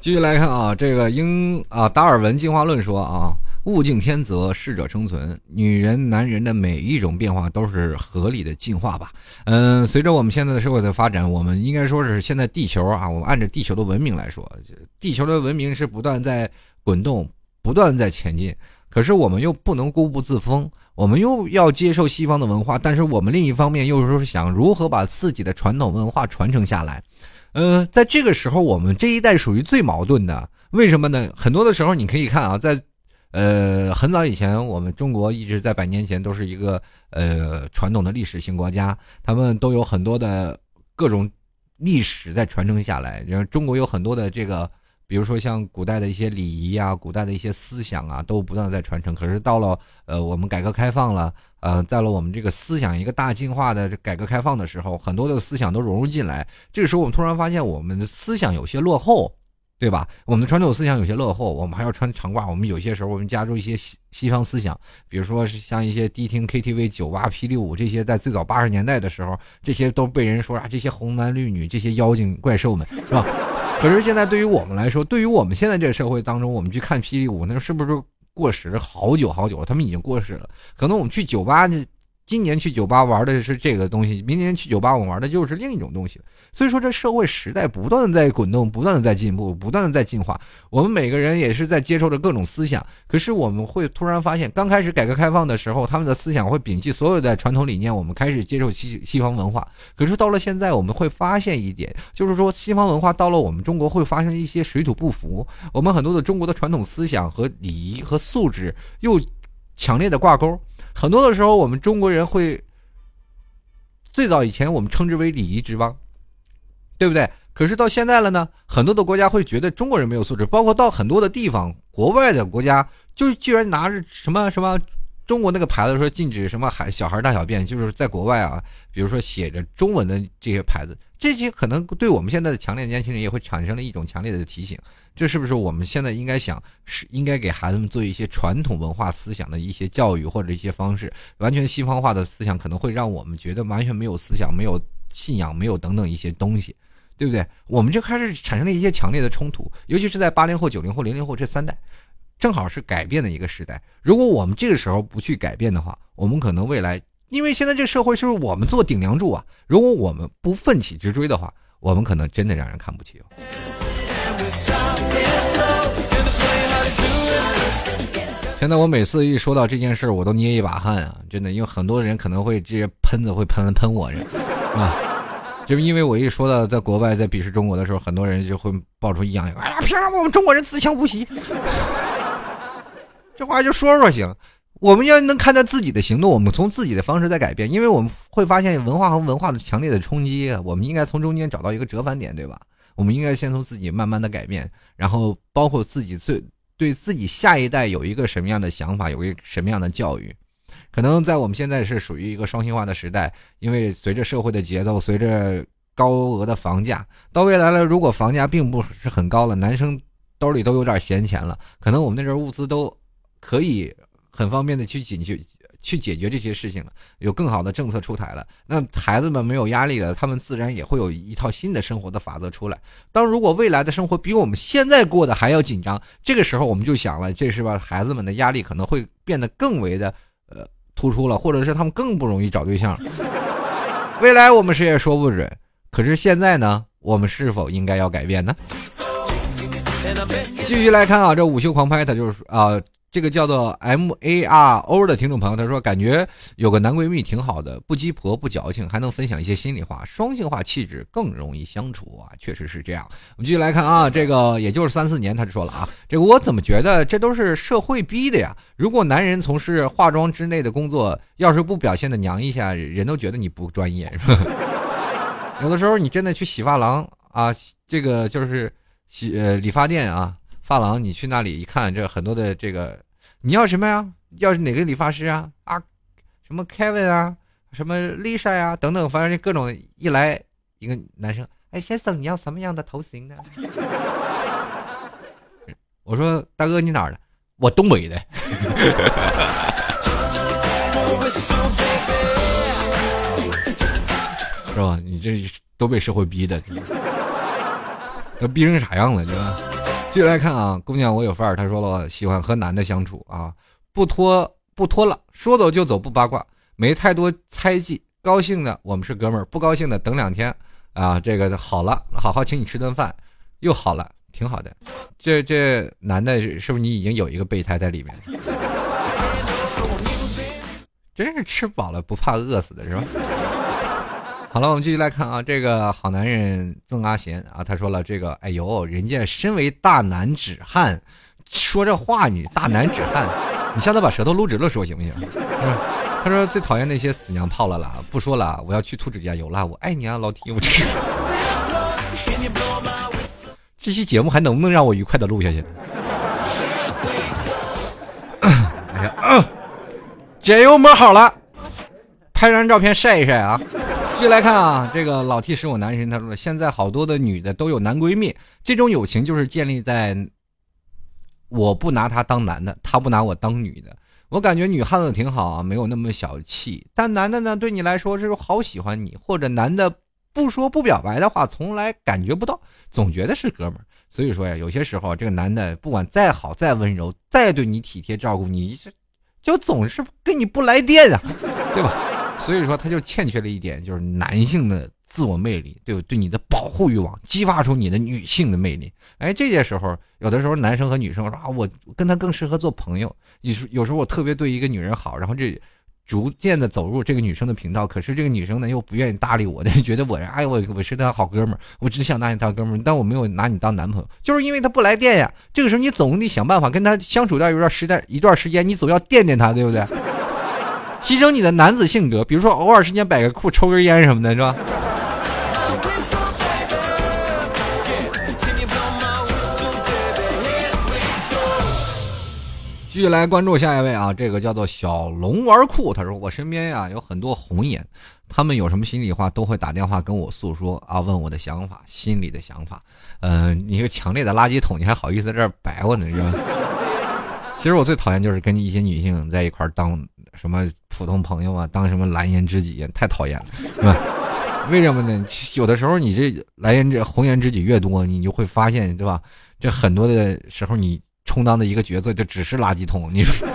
继续来看啊，这个英啊达尔文进化论说啊，物竞天择，适者生存。女人、男人的每一种变化都是合理的进化吧。嗯，随着我们现在的社会的发展，我们应该说是现在地球啊，我们按照地球的文明来说，地球的文明是不断在滚动，不断在前进。可是我们又不能固步自封，我们又要接受西方的文化，但是我们另一方面又是想如何把自己的传统文化传承下来。呃，在这个时候，我们这一代属于最矛盾的，为什么呢？很多的时候，你可以看啊，在呃很早以前，我们中国一直在百年前都是一个呃传统的历史性国家，他们都有很多的各种历史在传承下来，然后中国有很多的这个。比如说像古代的一些礼仪啊，古代的一些思想啊，都不断在传承。可是到了呃我们改革开放了，呃，在了我们这个思想一个大进化的改革开放的时候，很多的思想都融入进来。这个时候我们突然发现我们的思想有些落后，对吧？我们的传统思想有些落后，我们还要穿长褂。我们有些时候我们加入一些西西方思想，比如说是像一些迪厅、KTV、酒吧、霹雳舞这些，在最早八十年代的时候，这些都被人说啊，这些红男绿女，这些妖精怪兽们，是吧？可是现在对于我们来说，对于我们现在这个社会当中，我们去看霹雳舞，那是不是过时好久好久了？他们已经过时了。可能我们去酒吧。今年去酒吧玩的是这个东西，明年去酒吧我玩的就是另一种东西。所以说，这社会时代不断的在滚动，不断的在进步，不断的在进化。我们每个人也是在接受着各种思想。可是我们会突然发现，刚开始改革开放的时候，他们的思想会摒弃所有的传统理念，我们开始接受西西方文化。可是到了现在，我们会发现一点，就是说西方文化到了我们中国会发生一些水土不服。我们很多的中国的传统思想和礼仪和素质又强烈的挂钩。很多的时候，我们中国人会最早以前我们称之为礼仪之邦，对不对？可是到现在了呢，很多的国家会觉得中国人没有素质，包括到很多的地方，国外的国家就居然拿着什么什么。中国那个牌子说禁止什么孩小孩大小便，就是在国外啊，比如说写着中文的这些牌子，这些可能对我们现在的强烈年轻人也会产生了一种强烈的提醒，这是不是我们现在应该想是应该给孩子们做一些传统文化思想的一些教育或者一些方式？完全西方化的思想可能会让我们觉得完全没有思想、没有信仰、没有等等一些东西，对不对？我们就开始产生了一些强烈的冲突，尤其是在八零后、九零后、零零后这三代。正好是改变的一个时代。如果我们这个时候不去改变的话，我们可能未来，因为现在这社会是我们做顶梁柱啊。如果我们不奋起直追的话，我们可能真的让人看不起。现在我每次一说到这件事我都捏一把汗啊！真的，因为很多人可能会直接喷子会喷喷我，啊，就是因为我一说到在国外在鄙视中国的时候，很多人就会爆出异样，哎呀，凭什么我们中国人自强不息？这话就说说行，我们要能看到自己的行动，我们从自己的方式在改变，因为我们会发现文化和文化的强烈的冲击，我们应该从中间找到一个折返点，对吧？我们应该先从自己慢慢的改变，然后包括自己最对自己下一代有一个什么样的想法，有一个什么样的教育。可能在我们现在是属于一个双性化的时代，因为随着社会的节奏，随着高额的房价，到未来了，如果房价并不是很高了，男生兜里都有点闲钱了，可能我们那阵物资都。可以很方便的去解决去解决这些事情了，有更好的政策出台了，那孩子们没有压力了，他们自然也会有一套新的生活的法则出来。当如果未来的生活比我们现在过的还要紧张，这个时候我们就想了，这是吧？孩子们的压力可能会变得更为的呃突出了，或者是他们更不容易找对象。未来我们谁也说不准，可是现在呢，我们是否应该要改变呢？继续来看啊，这午休狂拍，他就是啊。这个叫做 M A R O 的听众朋友，他说感觉有个男闺蜜挺好的，不鸡婆不矫情，还能分享一些心里话，双性化气质更容易相处啊，确实是这样。我们继续来看啊，这个也就是三四年，他就说了啊，这个我怎么觉得这都是社会逼的呀？如果男人从事化妆之类的工作，要是不表现的娘一下，人都觉得你不专业，是吧？[LAUGHS] 有的时候你真的去洗发廊啊，这个就是洗呃理发店啊。发廊，你去那里一看，这很多的这个，你要什么呀？要是哪个理发师啊？啊，什么 Kevin 啊，什么 Lisa 呀，等等，反正各种一来一个男生，哎，先生，你要什么样的头型呢？[LAUGHS] 我说大哥，你哪儿的？我东北的。[LAUGHS] 是吧？你这都被社会逼的，都逼成啥样了？这。继续来看啊，姑娘我有范儿，她说了喜欢和男的相处啊，不拖不拖了，说走就走，不八卦，没太多猜忌，高兴的我们是哥们儿，不高兴的等两天啊，这个好了，好好请你吃顿饭，又好了，挺好的。这这男的是不是你已经有一个备胎在里面？[LAUGHS] 真是吃饱了不怕饿死的是吧？好了，我们继续来看啊，这个好男人曾阿贤啊，他说了这个，哎呦，人家身为大男子汉，说这话你大男子汉，你下次把舌头撸直了说行不行？他说最讨厌那些死娘炮了啦，不说了，我要去涂指甲油了，我爱你啊，老铁，我这这期节目还能不能让我愉快的录下去？哎呀。加油抹好了，拍张照片晒一晒啊！继续来看啊，这个老 T 是我男神，他说现在好多的女的都有男闺蜜，这种友情就是建立在我不拿他当男的，他不拿我当女的。我感觉女汉子挺好啊，没有那么小气。但男的呢，对你来说是好喜欢你，或者男的不说不表白的话，从来感觉不到，总觉得是哥们儿。所以说呀，有些时候这个男的不管再好、再温柔、再对你体贴照顾你，这。就总是跟你不来电啊，对吧？所以说他就欠缺了一点，就是男性的自我魅力，对对你的保护欲望，激发出你的女性的魅力。哎，这些时候，有的时候男生和女生说啊，我跟他更适合做朋友。有时有时候我特别对一个女人好，然后这。逐渐的走入这个女生的频道，可是这个女生呢又不愿意搭理我，觉得我哎我我是她好哥们儿，我只想拿你当哥们儿，但我没有拿你当男朋友，就是因为她不来电呀。这个时候你总得想办法跟她相处掉一段时间，一段时间你总要垫垫她，对不对？提升你的男子性格，比如说偶尔时间摆个酷，抽根烟什么的，是吧？继续来关注下一位啊，这个叫做小龙玩酷，他说我身边呀有很多红颜，他们有什么心里话都会打电话跟我诉说啊，问我的想法，心里的想法。嗯，你一个强烈的垃圾桶，你还好意思在这儿摆我呢，是吧？其实我最讨厌就是跟一些女性在一块当什么普通朋友啊，当什么蓝颜知己，太讨厌了，是吧？[LAUGHS] 为什么呢？有的时候你这蓝颜这红颜知己越多，你就会发现，对吧？这很多的时候你。充当的一个角色就只是垃圾桶，你说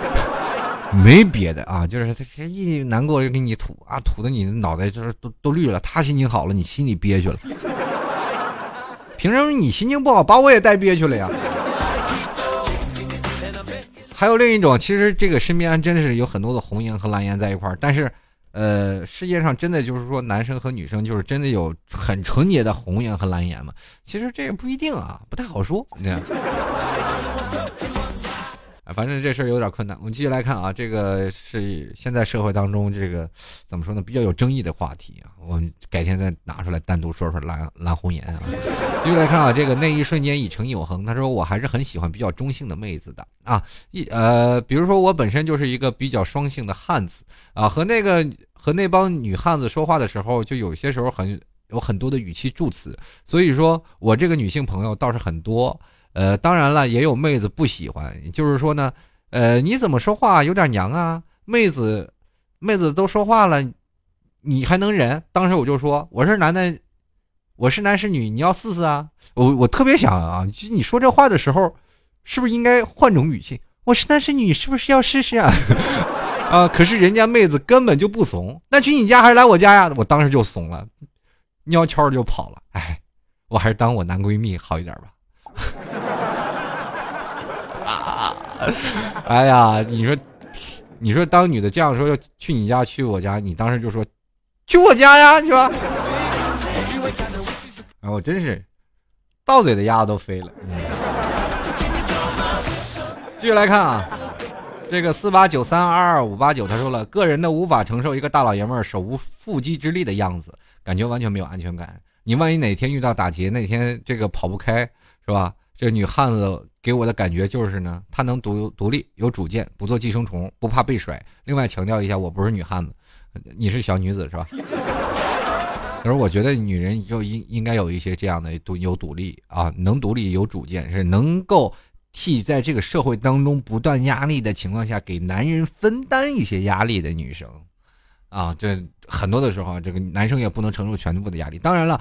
没别的啊，就是他一难过就给你吐啊，吐的你的脑袋就是都都绿了。他心情好了，你心里憋屈了。凭什么你心情不好把我也带憋屈了呀？还有另一种，其实这个身边真的是有很多的红颜和蓝颜在一块儿，但是。呃，世界上真的就是说，男生和女生就是真的有很纯洁的红颜和蓝颜吗？其实这也不一定啊，不太好说。你看。[LAUGHS] 反正这事儿有点困难。我们继续来看啊，这个是现在社会当中这个怎么说呢，比较有争议的话题啊。我们改天再拿出来单独说说蓝蓝红颜啊。继续来看啊，这个那一瞬间已成永恒。他说我还是很喜欢比较中性的妹子的啊。一呃，比如说我本身就是一个比较双性的汉子啊，和那个和那帮女汉子说话的时候，就有些时候很有很多的语气助词。所以说我这个女性朋友倒是很多。呃，当然了，也有妹子不喜欢，就是说呢，呃，你怎么说话有点娘啊？妹子，妹子都说话了，你还能忍？当时我就说，我是男的，我是男是女，你要试试啊？我我特别想啊，你说这话的时候，是不是应该换种语气？我是男是女，是不是要试试啊？[LAUGHS] 啊，可是人家妹子根本就不怂，那去你家还是来我家呀？我当时就怂了，悄悄就跑了。哎，我还是当我男闺蜜好一点吧。[LAUGHS] 啊哎呀，你说，你说当女的这样说要去你家去我家，你当时就说去我家呀，是吧？[LAUGHS] 哎，我真是到嘴的鸭子都飞了。继续来看啊，这个四八九三二二五八九，他说了，个人的无法承受一个大老爷们手无缚鸡之力的样子，感觉完全没有安全感。你万一哪天遇到打劫，那天这个跑不开，是吧？这女汉子给我的感觉就是呢，她能独独立、有主见，不做寄生虫，不怕被甩。另外强调一下，我不是女汉子，你是小女子是吧？[LAUGHS] 可是我觉得女人就应应该有一些这样的独有独立啊，能独立有主见，是能够替在这个社会当中不断压力的情况下，给男人分担一些压力的女生啊。这很多的时候，这个男生也不能承受全部的压力。当然了。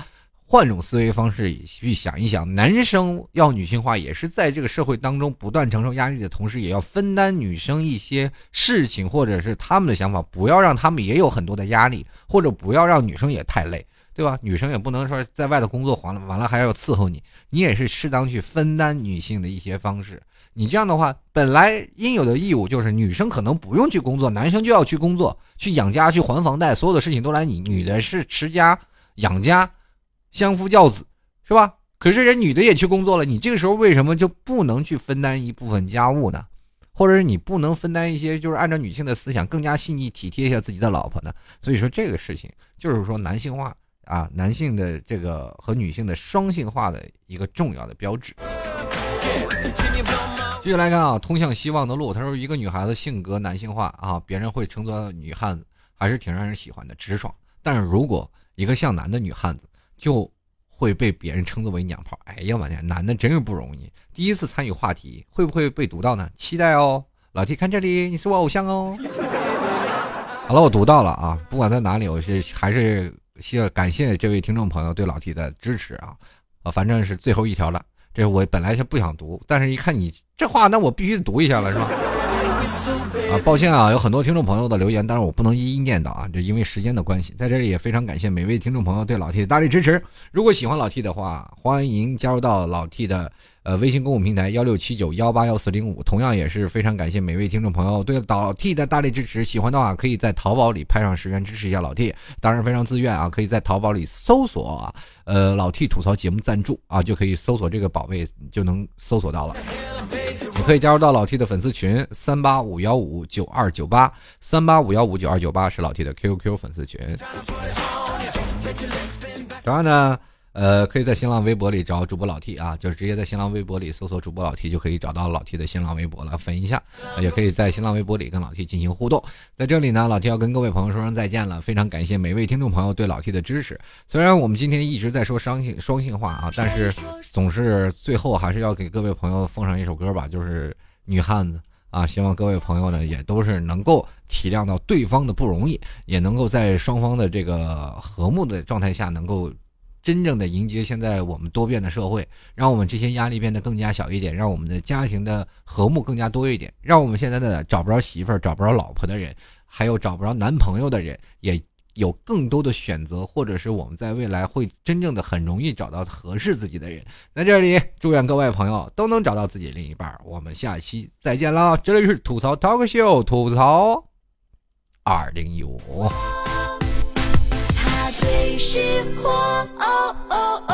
换种思维方式去想一想，男生要女性化，也是在这个社会当中不断承受压力的同时，也要分担女生一些事情，或者是他们的想法，不要让他们也有很多的压力，或者不要让女生也太累。对吧？女生也不能说在外头工作完了，完了还要伺候你，你也是适当去分担女性的一些方式。你这样的话，本来应有的义务就是女生可能不用去工作，男生就要去工作，去养家，去还房贷，所有的事情都来你。女的是持家养家，相夫教子，是吧？可是人女的也去工作了，你这个时候为什么就不能去分担一部分家务呢？或者是你不能分担一些，就是按照女性的思想更加细腻体贴一下自己的老婆呢？所以说这个事情就是说男性化。啊，男性的这个和女性的双性化的一个重要的标志。继续来看啊，通向希望的路。他说，一个女孩子性格男性化啊，别人会称作女汉子，还是挺让人喜欢的，直爽。但是如果一个像男的女汉子，就会被别人称作为娘炮。哎呀，我天，男的真是不容易。第一次参与话题，会不会被读到呢？期待哦，老 T 看这里，你是我偶像哦。[LAUGHS] 好了，我读到了啊，不管在哪里，我是还是。希望感谢这位听众朋友对老 T 的支持啊，啊，反正是最后一条了。这我本来是不想读，但是一看你这话，那我必须读一下了，是吧？啊，抱歉啊，有很多听众朋友的留言，但是我不能一一念叨啊，这因为时间的关系。在这里也非常感谢每位听众朋友对老 T 的大力支持。如果喜欢老 T 的话，欢迎加入到老 T 的。呃，微信公共平台幺六七九幺八幺四零五，同样也是非常感谢每位听众朋友对老 T 的大力支持。喜欢的话，可以在淘宝里拍上十元支持一下老 T，当然非常自愿啊，可以在淘宝里搜索啊，呃，老 T 吐槽节目赞助啊，就可以搜索这个宝贝就能搜索到了。你可以加入到老 T 的粉丝群三八五幺五九二九八三八五幺五九二九八是老 T 的 QQ 粉丝群。然后呢？呃，可以在新浪微博里找主播老 T 啊，就是直接在新浪微博里搜索主播老 T 就可以找到老 T 的新浪微博了，粉一下，也可以在新浪微博里跟老 T 进行互动。在这里呢，老 T 要跟各位朋友说声再见了，非常感谢每位听众朋友对老 T 的支持。虽然我们今天一直在说双性双性化啊，但是总是最后还是要给各位朋友奉上一首歌吧，就是女汉子啊，希望各位朋友呢也都是能够体谅到对方的不容易，也能够在双方的这个和睦的状态下能够。真正的迎接现在我们多变的社会，让我们这些压力变得更加小一点，让我们的家庭的和睦更加多一点，让我们现在的找不着媳妇儿、找不着老婆的人，还有找不着男朋友的人，也有更多的选择，或者是我们在未来会真正的很容易找到合适自己的人。在这里，祝愿各位朋友都能找到自己另一半。我们下期再见啦！这里是吐槽 talk show，吐槽二零一五。是火。哦哦哦。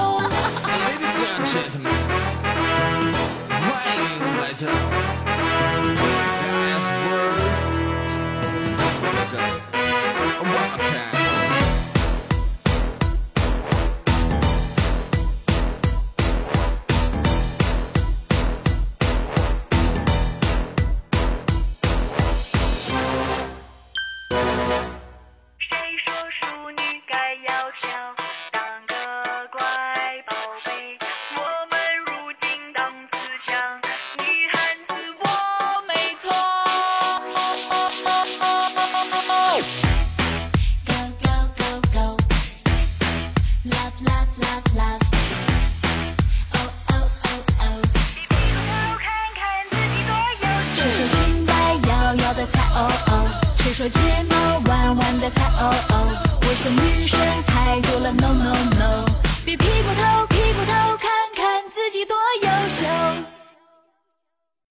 说睫毛弯弯的才哦哦，我说女生太多了，no no no，别屁股头屁股头，看看自己多。